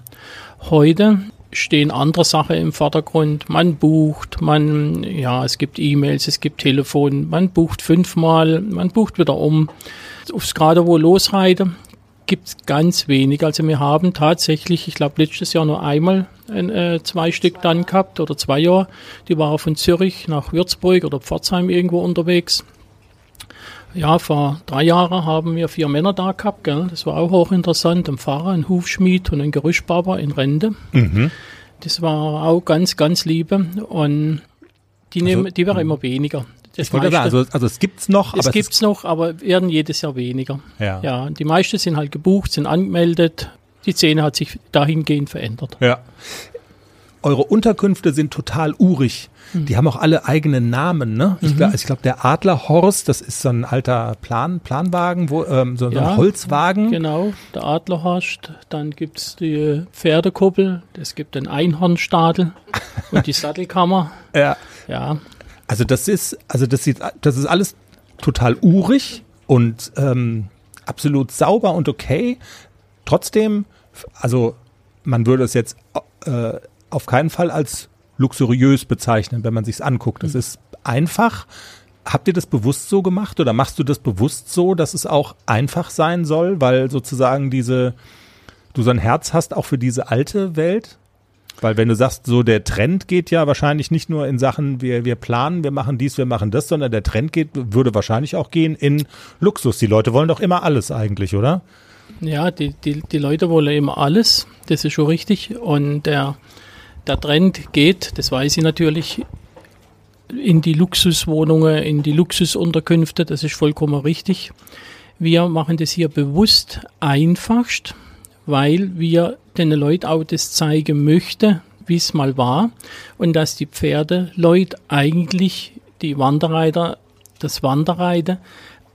Heute stehen andere Sachen im Vordergrund. Man bucht, man, ja, es gibt E-Mails, es gibt Telefon, man bucht fünfmal, man bucht wieder um. Aufs gerade wo losreiten gibt es ganz wenig. Also wir haben tatsächlich, ich glaube letztes Jahr nur einmal ein, äh, zwei Stück dann gehabt oder zwei Jahre. Die waren von Zürich nach Würzburg oder Pforzheim irgendwo unterwegs. Ja, vor drei Jahren haben wir vier Männer da gehabt, gell? Das war auch hochinteressant. Ein Pfarrer, ein Hufschmied und ein Gerüstbauer in Rente. Das war auch ganz, ganz liebe. Und die, nehmen, die werden immer weniger. Das Ich wollte sagen, also, also es gibt's noch, es aber gibt's noch, aber werden jedes Jahr weniger. Ja. ja, die meisten sind halt gebucht, sind angemeldet. Die Szene hat sich dahingehend verändert. Ja. Eure Unterkünfte sind total urig. Mhm. Die haben auch alle eigene Namen, ne? Ich glaube, glaub, der Adlerhorst, das ist so ein alter Plan, Planwagen, wo, ähm, so, so Ja, ein Holzwagen. Genau, der Adlerhorst, dann gibt's die Pferdekuppel, es gibt den Einhornstadel [laughs] und die Sattelkammer. Ja. Ja, Also das ist, also das sieht, das ist alles total urig und ähm, absolut sauber und okay. Trotzdem, also man würde es jetzt äh, auf keinen Fall als luxuriös bezeichnen, wenn man sich's anguckt. Das ist einfach. Habt ihr das bewusst so gemacht oder machst du das bewusst so, dass es auch einfach sein soll, weil sozusagen diese, du so ein Herz hast auch für diese alte Welt? Weil wenn du sagst, so der Trend geht ja wahrscheinlich nicht nur in Sachen, wir, wir planen, wir machen dies, wir machen das, sondern der Trend geht, würde wahrscheinlich auch gehen in Luxus. Die Leute wollen doch immer alles eigentlich, oder? ja die, die, die Leute wollen immer alles, das ist schon richtig. Und der, der Trend geht, das weiß ich natürlich, in die Luxuswohnungen, in die Luxusunterkünfte, das ist vollkommen richtig. Wir machen das hier bewusst einfachst, weil wir den Leuten auch das zeigen möchten, wie es mal war und dass die Pferdeleute eigentlich, die Wanderreiter, das Wanderreiten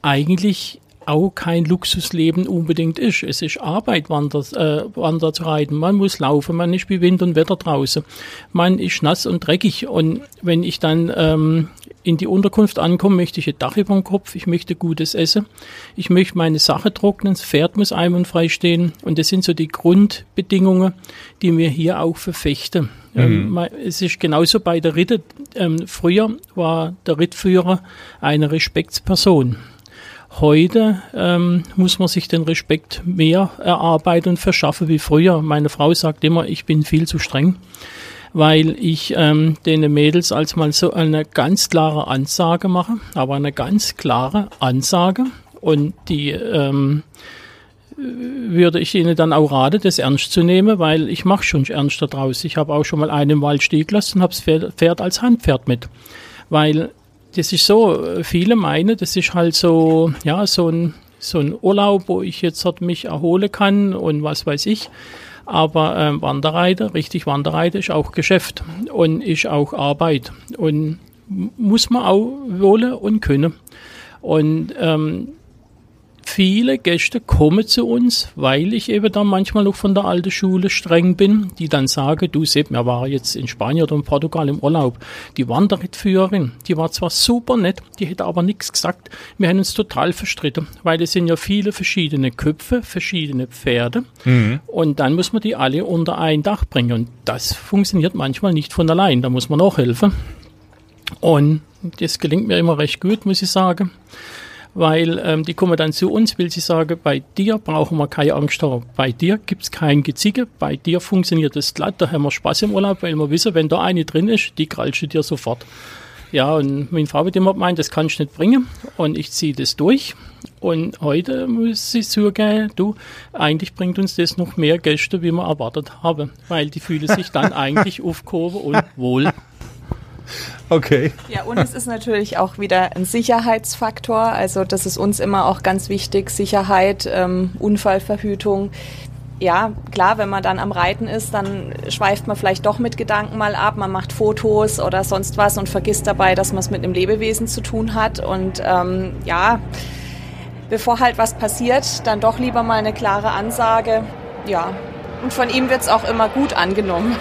eigentlich auch kein Luxusleben unbedingt ist. Es ist Arbeit, Wander, äh, Wander zu reiten. Man muss laufen, man ist wie Wind und Wetter draußen. Man ist nass und dreckig. Und wenn ich dann ähm, in die Unterkunft ankomme, möchte ich ein Dach über dem Kopf, ich möchte gutes Essen, ich möchte meine Sache trocknen, das Pferd muss einwandfrei stehen. Und das sind so die Grundbedingungen, die wir hier auch verfechten. Ähm, ma- es ist genauso bei der Ritte. Ähm, früher war der Rittführer eine Respektsperson. Heute ähm, muss man sich den Respekt mehr erarbeiten und verschaffen wie früher. Meine Frau sagt immer, ich bin viel zu streng, weil ich ähm, den Mädels als mal so eine ganz klare Ansage mache, aber eine ganz klare Ansage und die ähm, würde ich Ihnen dann auch raten, das ernst zu nehmen, weil ich mache schon ernst daraus. Ich habe auch schon mal einen im Wald stehen gelassen und habe das Pferd, als Handpferd mit, weil das ist so, äh, viele meinen, das ist halt so, ja, so ein, so ein Urlaub, wo ich jetzt halt mich erholen kann und was weiß ich. Aber ähm, Wanderreiter, richtig Wanderreiter ist auch Geschäft und ist auch Arbeit und muss man auch wollen und können. Und ähm, viele Gäste kommen zu uns, weil ich eben dann manchmal noch von der alten Schule streng bin, die dann sagen, du Sepp, wir waren jetzt in Spanien oder in Portugal im Urlaub. Die Wanderrittführerin, die war zwar super nett, die hätte aber nichts gesagt. Wir haben uns total verstritten, weil es sind ja viele verschiedene Köpfe, verschiedene Pferde und dann muss man die alle unter ein Dach bringen und das funktioniert manchmal nicht von allein, da muss man auch helfen. Und das gelingt mir immer recht gut, muss ich sagen. Weil ähm, die kommen dann zu uns, will sie sagen, bei dir brauchen wir keine Angst haben, bei dir gibt's kein Gezicke, bei dir funktioniert es glatt, da haben wir Spaß im Urlaub, weil wir wissen, wenn da eine drin ist, die krallst du dir sofort. Ja, und meine Frau hat immer gemeint, das kannst du nicht bringen. Und ich ziehe das durch. Und heute muss ich zugeben, du, eigentlich bringt uns das noch mehr Gäste, wie wir erwartet haben. Weil die fühlen sich dann [laughs] eigentlich aufgehoben und wohl. Okay. Ja, und es ist natürlich auch wieder ein Sicherheitsfaktor. Also das ist uns immer auch ganz wichtig, Sicherheit, ähm, Unfallverhütung. Ja, klar, wenn man dann am Reiten ist, dann schweift man vielleicht doch mit Gedanken mal ab, man macht Fotos oder sonst was und vergisst dabei, dass man es mit einem Lebewesen zu tun hat. Und ähm, ja, bevor halt was passiert, dann doch lieber mal eine klare Ansage. Ja, und von ihm wird es auch immer gut angenommen.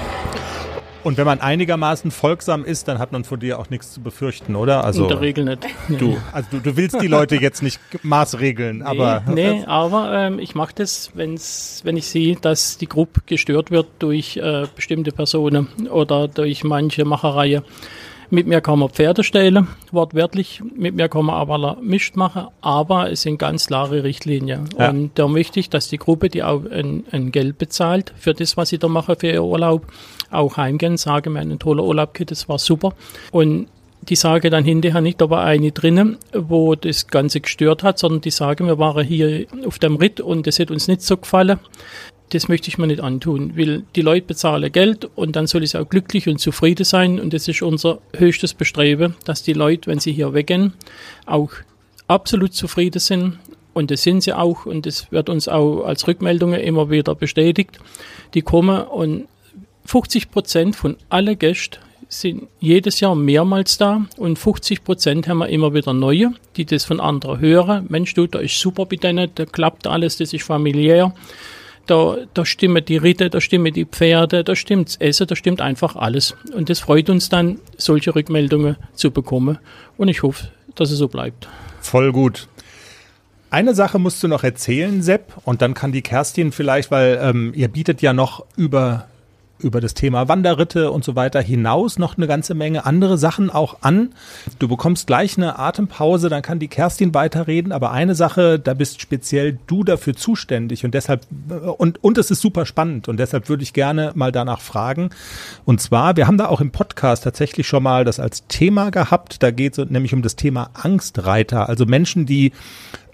Und wenn man einigermaßen folgsam ist, dann hat man von dir auch nichts zu befürchten, oder? Also In der Regel nicht. Nee. [laughs] du, also du, du willst die Leute jetzt nicht maßregeln, aber Nee, aber ähm, ich mache das, wenn's, wenn ich sehe, dass die Gruppe gestört wird durch äh, bestimmte Personen oder durch manche Machereien. Mit mir kann man Pferde stehlen, wortwörtlich. Mit mir kann man aber Mist machen, aber es sind ganz klare Richtlinien. Ja. Und da möchte ich, dass die Gruppe, die auch ein, ein Geld bezahlt für das, was sie da machen für ihr Urlaub, auch heimgehen, sagen, wir haben einen tollen Urlaub gehabt, das war super. Und die sage dann hinterher nicht, da war eine drinnen, wo das Ganze gestört hat, sondern die sagen, wir waren hier auf dem Ritt und das hat uns nicht so gefallen. Das möchte ich mir nicht antun, weil die Leute bezahlen Geld und dann soll es auch glücklich und zufrieden sein und das ist unser höchstes Bestreben, dass die Leute, wenn sie hier weggehen, auch absolut zufrieden sind und das sind sie auch und das wird uns auch als Rückmeldungen immer wieder bestätigt. Die kommen und 50 Prozent von allen Gästen sind jedes Jahr mehrmals da und 50 Prozent haben wir immer wieder neue, die das von anderen hören. Mensch, du, da ist super bei denen, da klappt alles, das ist familiär. Da, da stimmen die Ritte, da stimmen die Pferde, da stimmt's Essen, da stimmt einfach alles. Und das freut uns dann, solche Rückmeldungen zu bekommen. Und ich hoffe, dass es so bleibt. voll gut. Eine Sache musst du noch erzählen, Sepp, und dann kann die Kerstin vielleicht, weil ähm, ihr bietet ja noch über über das Thema Wanderritte und so weiter hinaus noch eine ganze Menge andere Sachen auch an. Du bekommst gleich eine Atempause, dann kann die Kerstin weiterreden, aber eine Sache, da bist speziell du dafür zuständig. Und deshalb und und es ist super spannend. Und deshalb würde ich gerne mal danach fragen. Und zwar, wir haben da auch im Podcast tatsächlich schon mal das als Thema gehabt, da geht es nämlich um das Thema Angstreiter, also Menschen, die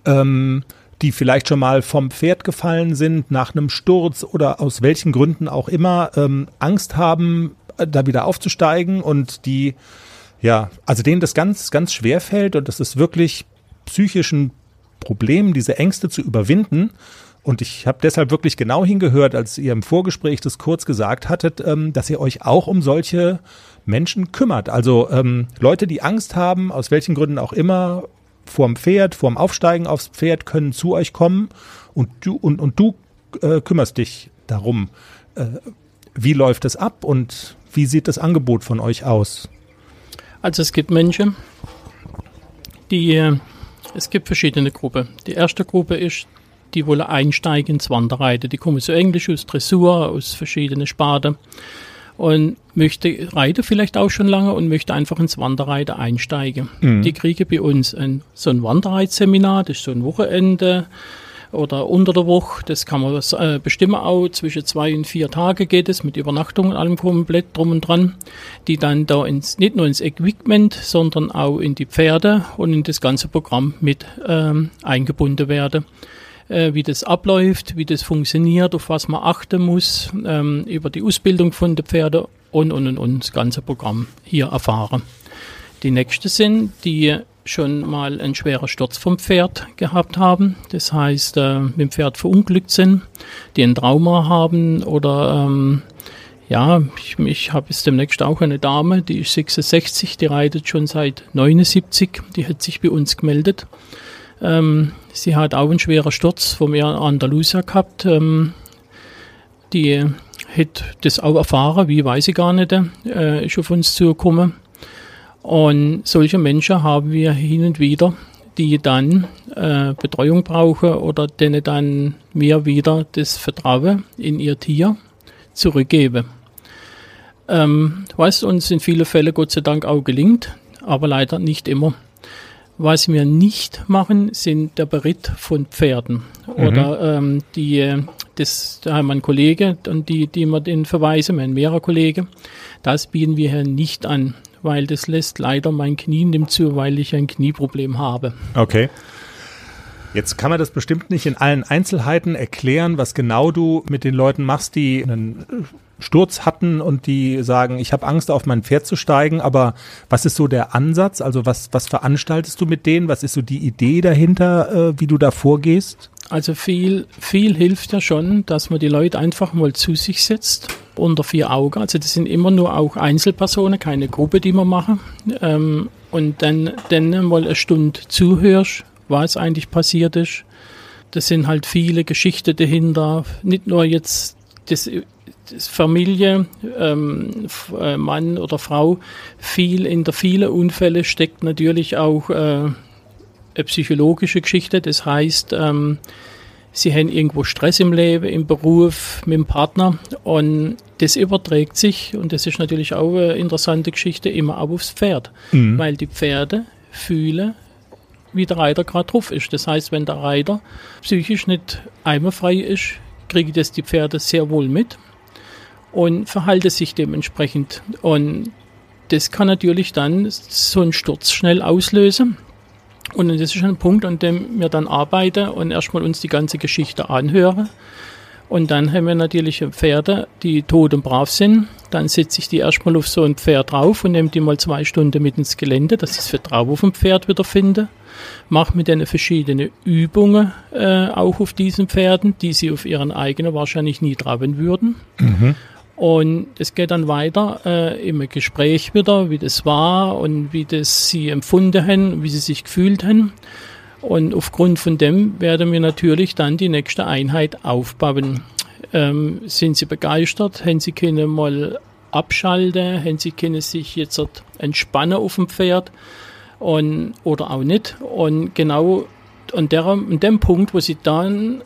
ähm, die vielleicht schon mal vom Pferd gefallen sind nach einem Sturz oder aus welchen Gründen auch immer ähm, Angst haben, äh, da wieder aufzusteigen und die, ja, also denen das ganz, ganz schwer fällt und das ist wirklich psychischen Problem, diese Ängste zu überwinden. Und ich habe deshalb wirklich genau hingehört, als ihr im Vorgespräch das kurz gesagt hattet, ähm, dass ihr euch auch um solche Menschen kümmert. Also ähm, Leute, die Angst haben, aus welchen Gründen auch immer, vorm Pferd, vorm Aufsteigen aufs Pferd, können zu euch kommen und du, und, und du äh, kümmerst dich darum. Äh, wie läuft es ab und wie sieht das Angebot von euch aus? Also es gibt Menschen, die, äh, es gibt verschiedene Gruppen. Die erste Gruppe ist, die wollen einsteigen ins Wanderreiten. Die kommen so Englisch aus Dressur, aus verschiedenen Sparten und möchte reiten vielleicht auch schon lange und möchte einfach ins Wanderreiten einsteigen. Die kriegen bei uns ein, so ein Wanderreitseminar, das ist so ein Wochenende oder unter der Woche, das kann man äh, bestimmen auch, zwischen zwei und vier Tage geht es, mit Übernachtung und allem komplett drum und dran, die dann da ins, nicht nur ins Equipment, sondern auch in die Pferde und in das ganze Programm mit ähm, eingebunden werden äh, wie das abläuft, wie das funktioniert, auf was man achten muss, ähm, über die Ausbildung von den Pferden und, und, und, und das ganze Programm hier erfahren. Die nächste sind, die schon mal einen schweren Sturz vom Pferd gehabt haben, das heißt, äh, mit dem Pferd verunglückt sind, die ein Trauma haben oder ähm, ja, ich, ich habe jetzt demnächst auch eine Dame, die ist 66, die reitet schon seit 79, die hat sich bei uns gemeldet. Ähm, sie hat auch einen schweren Sturz vom Air Andalusia gehabt. Ähm, die hat das auch erfahren, wie weiß ich gar nicht, äh, ist auf uns zugekommen. Und solche Menschen haben wir hin und wieder, die dann äh, Betreuung brauchen oder denen dann wir wieder das Vertrauen in ihr Tier zurückgeben. Ähm, was uns in vielen Fällen Gott sei Dank auch gelingt, aber leider nicht immer. Was wir nicht machen, sind der Beritt von Pferden. Oder ähm, die, äh, das, da haben wir einen Kollege und die, die wir den verweisen, mein mehrerer Kollege. Das bieten wir hier nicht an, weil das lässt leider mein Knie nimmt zu, weil ich ein Knieproblem habe. Okay. Jetzt kann man das bestimmt nicht in allen Einzelheiten erklären, was genau du mit den Leuten machst, die einen Sturz hatten und die sagen, ich habe Angst, auf mein Pferd zu steigen. Aber was ist so der Ansatz? Also was, was veranstaltest du mit denen? Was ist so die Idee dahinter, äh, wie du da vorgehst? Also viel, viel hilft ja schon, dass man die Leute einfach mal zu sich setzt unter vier Augen. Also das sind immer nur auch Einzelpersonen, keine Gruppe, die wir machen. Ähm, und dann, dann mal eine Stunde zuhörst, was eigentlich passiert ist. Das sind halt viele Geschichten dahinter. Nicht nur jetzt das Familie, ähm, äh, Mann oder Frau. Viel in der vielen Unfälle steckt natürlich auch äh, eine psychologische Geschichte. Das heißt, ähm, sie haben irgendwo Stress im Leben, im Beruf, mit dem Partner und das überträgt sich und das ist natürlich auch eine interessante Geschichte immer auch aufs Pferd, weil die Pferde fühlen, wie der Reiter gerade drauf ist. Das heißt, wenn der Reiter psychisch nicht einwandfrei ist, kriegen das die Pferde sehr wohl mit und verhalten sich dementsprechend. Und das kann natürlich dann so einen Sturz schnell auslösen. Und das ist ein Punkt, an dem wir dann arbeiten und erstmal uns die ganze Geschichte anhören. Und dann haben wir natürlich Pferde, die tot und brav sind. Dann setze ich die erstmal auf so ein Pferd drauf und nehme die mal zwei Stunden mit ins Gelände, dass ich das Vertrauen auf dem Pferd wieder finde. Mache mit denen verschiedene Übungen äh, auch auf diesen Pferden, die sie auf ihren eigenen wahrscheinlich nie traben würden. Und es geht dann weiter äh, im Gespräch wieder, wie das war und wie das sie empfunden haben, wie sie sich gefühlt haben. Und aufgrund von dem werden wir natürlich dann die nächste Einheit aufbauen. Ähm, sind sie begeistert? Haben sie können mal abschalten? Haben sie können sich jetzt entspannen auf dem Pferd? Und, oder auch nicht? Und genau an, der, an dem Punkt, wo sie dann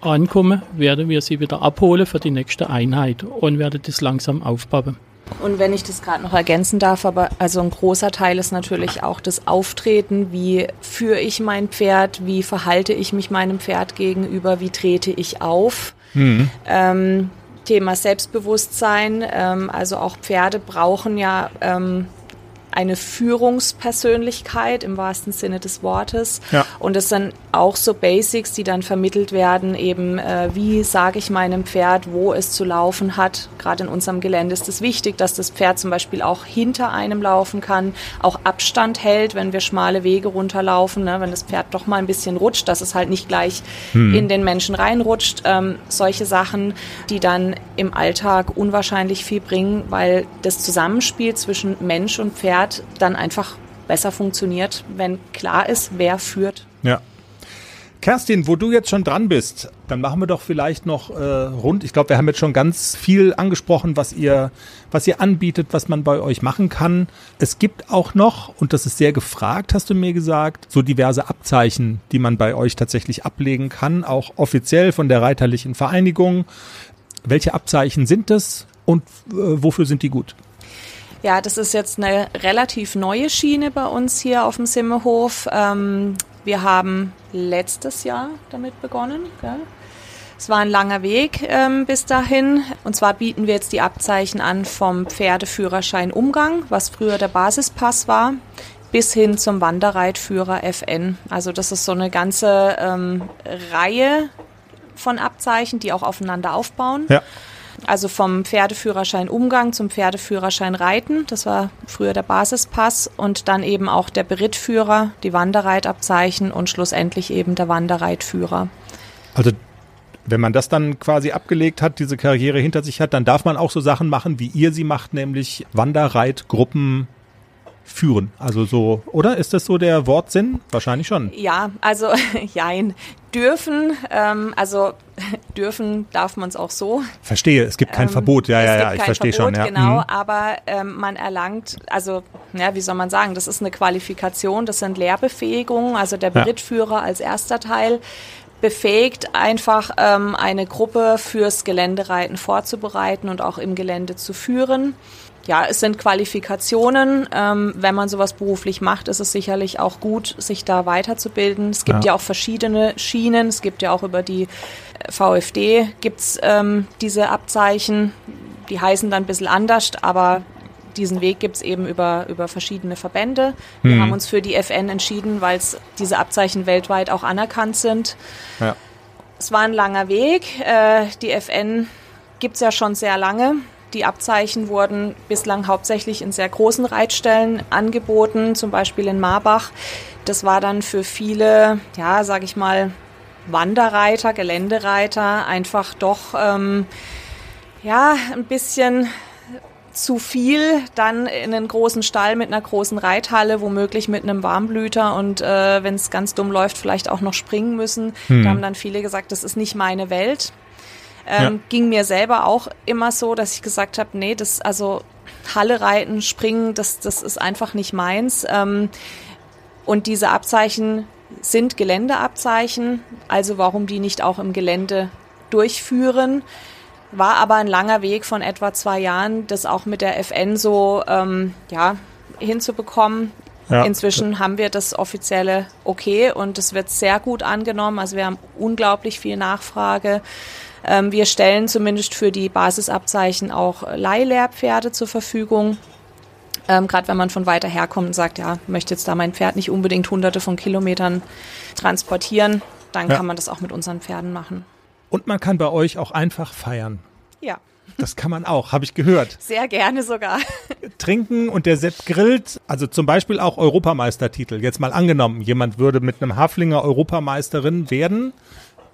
ankommen, werden wir sie wieder abholen für die nächste Einheit und werden das langsam aufbauen. Und wenn ich das gerade noch ergänzen darf, aber also ein großer Teil ist natürlich auch das Auftreten. Wie führe ich mein Pferd? Wie verhalte ich mich meinem Pferd gegenüber? Wie trete ich auf? Ähm, Thema Selbstbewusstsein. Ähm, also auch Pferde brauchen ja ähm, eine Führungspersönlichkeit im wahrsten Sinne des Wortes. Ja. Und das sind auch so Basics, die dann vermittelt werden, eben äh, wie sage ich meinem Pferd, wo es zu laufen hat. Gerade in unserem Gelände ist es wichtig, dass das Pferd zum Beispiel auch hinter einem laufen kann, auch Abstand hält, wenn wir schmale Wege runterlaufen, ne, wenn das Pferd doch mal ein bisschen rutscht, dass es halt nicht gleich in den Menschen reinrutscht. Ähm, solche Sachen, die dann im Alltag unwahrscheinlich viel bringen, weil das Zusammenspiel zwischen Mensch und Pferd dann einfach besser funktioniert, wenn klar ist, wer führt. Ja. Kerstin, wo du jetzt schon dran bist, dann machen wir doch vielleicht noch äh, rund. Ich glaube, wir haben jetzt schon ganz viel angesprochen, was ihr, was ihr anbietet, was man bei euch machen kann. Es gibt auch noch, und das ist sehr gefragt, hast du mir gesagt, so diverse Abzeichen, die man bei euch tatsächlich ablegen kann, auch offiziell von der Reiterlichen Vereinigung. Welche Abzeichen sind das und äh, wofür sind die gut? Ja, das ist jetzt eine relativ neue Schiene bei uns hier auf dem Simmehof. Ähm, wir haben letztes Jahr damit begonnen. Gell? Es war ein langer Weg ähm, bis dahin. Und zwar bieten wir jetzt die Abzeichen an vom Pferdeführerschein Umgang, was früher der Basispass war, bis hin zum Wanderreitführer FN. Also das ist so eine ganze ähm, Reihe von Abzeichen, die auch aufeinander aufbauen. Ja. Also vom Pferdeführerschein Umgang zum Pferdeführerschein Reiten, das war früher der Basispass und dann eben auch der Berittführer, die Wanderreitabzeichen und schlussendlich eben der Wanderreitführer. Also wenn man das dann quasi abgelegt hat, diese Karriere hinter sich hat, dann darf man auch so Sachen machen, wie ihr sie macht, nämlich Wanderreitgruppen führen. Also so, oder? Ist das so der Wortsinn? Wahrscheinlich schon. Ja, also [laughs] jein. Dürfen, ähm, also dürfen darf man es auch so. Verstehe, es gibt kein Ähm, Verbot. Ja, ja, ja, ich verstehe Verbot, schon. Ja. Genau, Mhm. aber ähm, man erlangt, also, ja, wie soll man sagen, das ist eine Qualifikation, das sind Lehrbefähigungen, also der Ja. Berittführer als erster Teil. befähigt, einfach ähm, eine Gruppe fürs Geländereiten vorzubereiten und auch im Gelände zu führen. Ja, es sind Qualifikationen. Ähm, wenn man sowas beruflich macht, ist es sicherlich auch gut, sich da weiterzubilden. Es gibt ja, Ja. auch verschiedene Schienen. Es gibt ja auch über die äh, VfD gibt's ähm, diese Abzeichen. Die heißen dann ein bisschen anders, aber diesen Weg gibt's eben über, über verschiedene Verbände. Wir haben uns für die FN entschieden, weil diese Abzeichen weltweit auch anerkannt sind. Ja. Es war ein langer Weg. Äh, die FN gibt's ja schon sehr lange. Die Abzeichen wurden bislang hauptsächlich in sehr großen Reitstellen angeboten, zum Beispiel in Marbach. Das war dann für viele, ja, sag ich mal, Wanderreiter, Geländereiter einfach doch ähm, ja ein bisschen zu viel, dann in einen großen Stall mit einer großen Reithalle, womöglich mit einem Warmblüter und äh, wenn es ganz dumm läuft, vielleicht auch noch springen müssen. Da haben dann viele gesagt, das ist nicht meine Welt. Ähm, Ja. Ging mir selber auch immer so, dass ich gesagt habe, nee, das also Halle reiten, springen, das, das ist einfach nicht meins. Ähm, und diese Abzeichen sind Geländeabzeichen, also warum die nicht auch im Gelände durchführen. War aber ein langer Weg von etwa zwei Jahren, das auch mit der FN so ähm, ja, hinzubekommen. Ja. Inzwischen haben wir das offizielle Okay und es wird sehr gut angenommen. Also wir haben unglaublich viel Nachfrage. Ähm, wir stellen zumindest für die Basisabzeichen auch Leihlehrpferde zur Verfügung. Ähm, Gerade wenn man von weiter herkommt und sagt, ja, möchte jetzt da mein Pferd nicht unbedingt hunderte von Kilometern transportieren, dann Ja. kann man das auch mit unseren Pferden machen. Und man kann bei euch auch einfach feiern. Ja, Das kann man auch, habe ich gehört. [laughs] sehr gerne sogar. Trinken und der Sepp grillt, also zum Beispiel auch Europameistertitel. Jetzt mal angenommen, jemand würde mit einem Haflinger Europameisterin werden,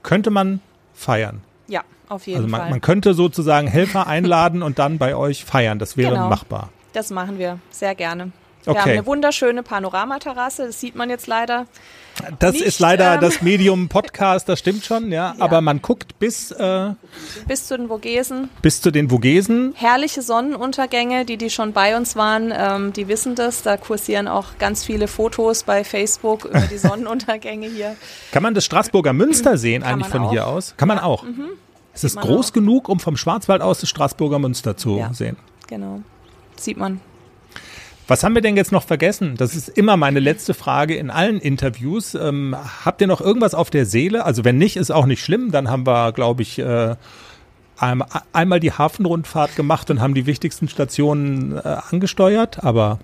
könnte man feiern. Ja, auf jeden Also man, Fall. man könnte sozusagen Helfer einladen und dann bei euch feiern. Das wäre Genau. machbar. Das machen wir sehr gerne. Wir Okay. haben eine wunderschöne Panoramaterrasse, das sieht man jetzt leider. Das Nicht, ist leider ähm, das [laughs] Medium Podcast, das stimmt schon, ja. Aber man guckt bis, äh, Bis zu den Vogesen. bis zu den Vogesen. Herrliche Sonnenuntergänge, die, die schon bei uns waren, ähm, die wissen das. Da kursieren auch ganz viele Fotos bei Facebook über die [laughs] Sonnenuntergänge hier. Kann man das Straßburger Münster sehen Kann eigentlich von hier auch. aus? Kann man auch. Ist es man groß auch. genug, um vom Schwarzwald aus das Straßburger Münster zu Ja. sehen? Genau. Sieht man. Was haben wir denn jetzt noch vergessen? Das ist immer meine letzte Frage in allen Interviews. Ähm, habt ihr noch irgendwas auf der Seele? Also wenn nicht, ist auch nicht schlimm. Dann haben wir, glaube ich, äh, einmal, die Hafenrundfahrt gemacht und haben die wichtigsten Stationen äh, angesteuert. Aber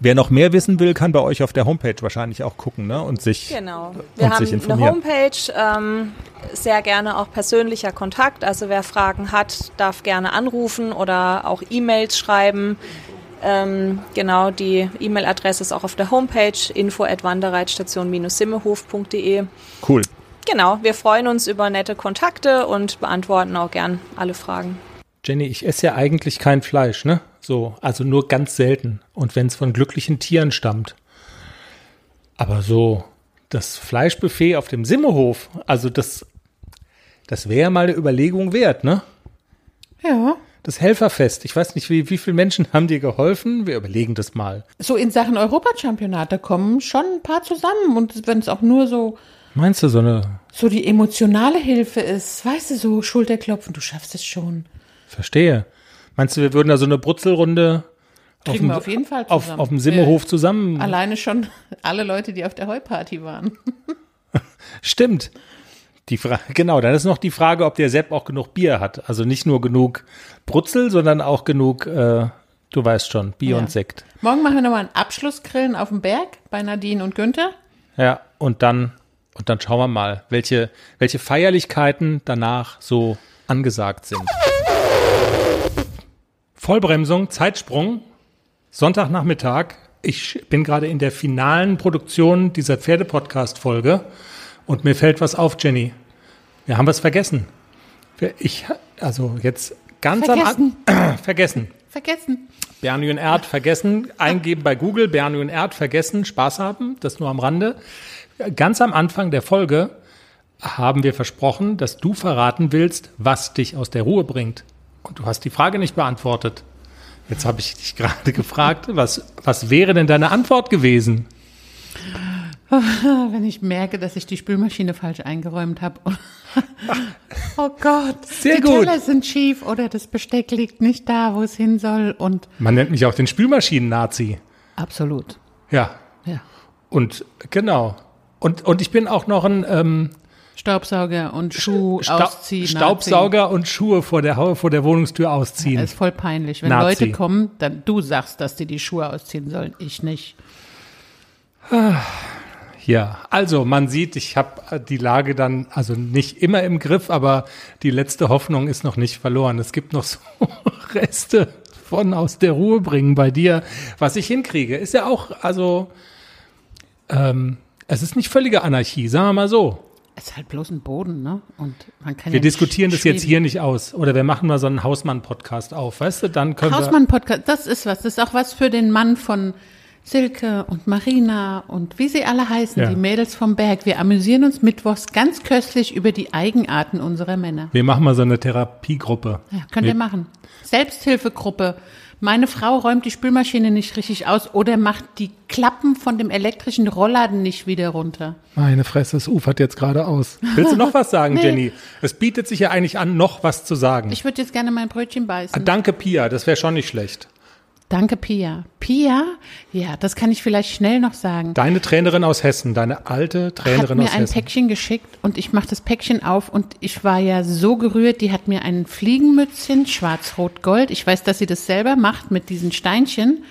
wer noch mehr wissen will, kann bei euch auf der Homepage wahrscheinlich auch gucken ne? und sich Genau. Wir und haben sich eine informieren. Homepage, ähm, sehr gerne auch persönlicher Kontakt. Also wer Fragen hat, darf gerne anrufen oder auch E-Mails schreiben. Ähm, genau, die E-Mail-Adresse ist auch auf der Homepage info at wanderreitstation-simmehof.de. Cool. Genau, wir freuen uns über nette Kontakte und beantworten auch gern alle Fragen. Jenny, ich esse ja eigentlich kein Fleisch, ne? So, also nur ganz selten. Und wenn es von glücklichen Tieren stammt. Aber so das Fleischbuffet auf dem Simmehof, also das, das wäre mal eine Überlegung wert, ne? Ja. Das Helferfest. Ich weiß nicht, wie, wie viele Menschen haben dir geholfen? Wir überlegen das mal. So in Sachen Europachampionat, da kommen schon ein paar zusammen. Und wenn es auch nur so, Meinst du so eine, so die emotionale Hilfe ist, weißt du, so Schulterklopfen, du schaffst es schon. verstehe. Meinst du, wir würden da so eine Brutzelrunde auf dem, wir auf jeden Fall auf, zusammen. auf dem Simmehof zusammen? Alleine schon alle Leute, die auf der Heuparty waren. [laughs] Stimmt. Die Frage, [laughs] genau, dann ist noch die Frage, ob der Sepp auch genug Bier hat. Also nicht nur genug Brutzel, sondern auch genug, äh, du weißt schon, Bier Ja. und Sekt. Morgen machen wir nochmal einen Abschlussgrillen auf dem Berg bei Nadine und Günther. Ja, und dann, und dann schauen wir mal, welche, welche Feierlichkeiten danach so angesagt sind. Vollbremsung, Zeitsprung, Sonntagnachmittag. Ich bin gerade in der finalen Produktion dieser Pferdepodcast-Folge und mir fällt was auf, Jenny. Wir haben was vergessen. Ich, also jetzt ganz Vergessen. am An [clears throat] vergessen. Vergessen. Bernie und Erd vergessen, eingeben bei Google, Bernie und Erd vergessen, Spaß haben, das nur am Rande. Ganz am Anfang der Folge haben wir versprochen, dass du verraten willst, was dich aus der Ruhe bringt. Und du hast die Frage nicht beantwortet. Jetzt habe ich dich [laughs] gerade gefragt, was, was wäre denn deine Antwort gewesen? [laughs] Wenn ich merke, dass ich die Spülmaschine falsch eingeräumt habe. [laughs] oh Gott, Sehr die gut. Teller sind schief oder das Besteck liegt nicht da, wo es hin soll. Und Man nennt mich auch den Spülmaschinen-Nazi. absolut, Ja. ja. Und genau. Und, und ich bin auch noch ein ähm, Staubsauger und Schuh Sta ausziehen. Staubsauger und Schuhe vor der, vor der Wohnungstür ausziehen. Das ist voll peinlich. Wenn Nazi. Leute kommen, dann du sagst, dass die die Schuhe ausziehen sollen, ich nicht. Ja, also man sieht, ich habe die Lage dann, also nicht immer im Griff, aber die letzte Hoffnung ist noch nicht verloren. Es gibt noch [laughs] so Reste von aus der Ruhe bringen bei dir, was ich hinkriege. Ist ja auch, also ähm, es ist nicht völlige Anarchie, sagen wir mal so. Es ist halt bloß ein Boden, ne? Und man kann Wir ja diskutieren das jetzt hier nicht aus. Oder wir machen mal so einen Hausmann-Podcast auf, weißt du? Dann können. Hausmann-Podcast, das ist was. Das ist auch was für den Mann von Silke und Marina und wie sie alle heißen, Ja. die Mädels vom Berg. Wir amüsieren uns mittwochs ganz köstlich über die Eigenarten unserer Männer. Wir machen mal so eine Therapiegruppe. Ja, könnt Wir- ihr machen. Selbsthilfegruppe. Meine Frau räumt die Spülmaschine nicht richtig aus oder macht die Klappen von dem elektrischen Rollladen nicht wieder runter. Meine Fresse, es ufert jetzt gerade aus. Willst du noch was sagen, [laughs] Nee. Jenny? Es bietet sich ja eigentlich an, noch was zu sagen. Ich würde jetzt gerne mein Brötchen beißen. Danke, Pia, das wäre schon nicht schlecht. Danke, Pia. Pia? Ja, das kann ich vielleicht schnell noch sagen. Deine Trainerin aus Hessen, deine alte hat Trainerin mir aus ein Hessen. Päckchen geschickt und ich mache das Päckchen auf und ich war ja so gerührt, die hat mir ein Fliegenmützchen, schwarz-rot-gold, ich weiß, dass sie das selber macht mit diesen Steinchen,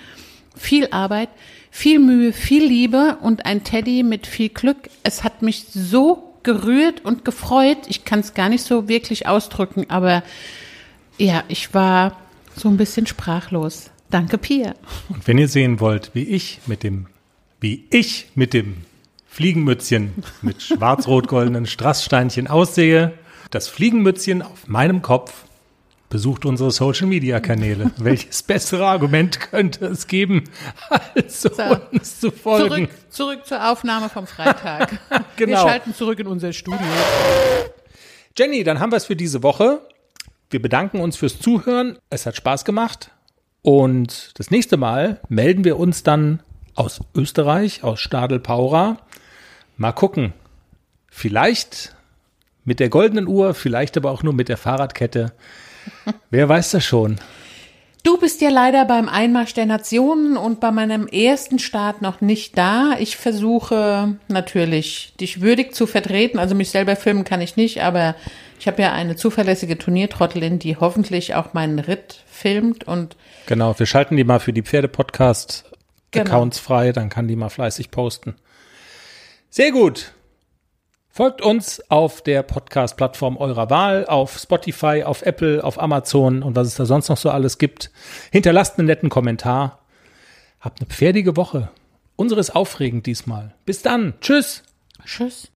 viel Arbeit, viel Mühe, viel Liebe und ein Teddy mit viel Glück. Es hat mich so gerührt und gefreut, ich kann es gar nicht so wirklich ausdrücken, aber ja, ich war so ein bisschen sprachlos. Danke, Pia. Und wenn ihr sehen wollt, wie ich mit dem, wie ich mit dem Fliegenmützchen mit schwarz-rot-goldenen Strasssteinchen aussehe, das Fliegenmützchen auf meinem Kopf, besucht unsere Social-Media-Kanäle. [laughs] Welches bessere Argument könnte es geben, als So. uns zu folgen? Zurück, zurück zur Aufnahme vom Freitag. [laughs] Genau. Wir schalten zurück in unser Studio. Jenny, dann haben wir es für diese Woche. Wir bedanken uns fürs Zuhören. Es hat Spaß gemacht. Und das nächste Mal melden wir uns dann aus Österreich, aus Stadel-Paura. Mal gucken. Vielleicht mit der goldenen Uhr, vielleicht aber auch nur mit der Fahrradkette. [laughs] Wer weiß das schon? Du bist ja leider beim Einmarsch der Nationen und bei meinem ersten Start noch nicht da. Ich versuche natürlich, dich würdig zu vertreten. Also mich selber filmen kann ich nicht, aber ich habe ja eine zuverlässige Turniertrottelin, die hoffentlich auch meinen Ritt filmt und Genau, wir schalten die mal für die Pferde-Podcast-Accounts Genau. frei, dann kann die mal fleißig posten. Sehr gut. Folgt uns auf der Podcast-Plattform eurer Wahl, auf Spotify, auf Apple, auf Amazon und was es da sonst noch so alles gibt. Hinterlasst einen netten Kommentar. Habt eine pferdige Woche. Unsere ist aufregend diesmal. Bis dann. Tschüss. tschüss.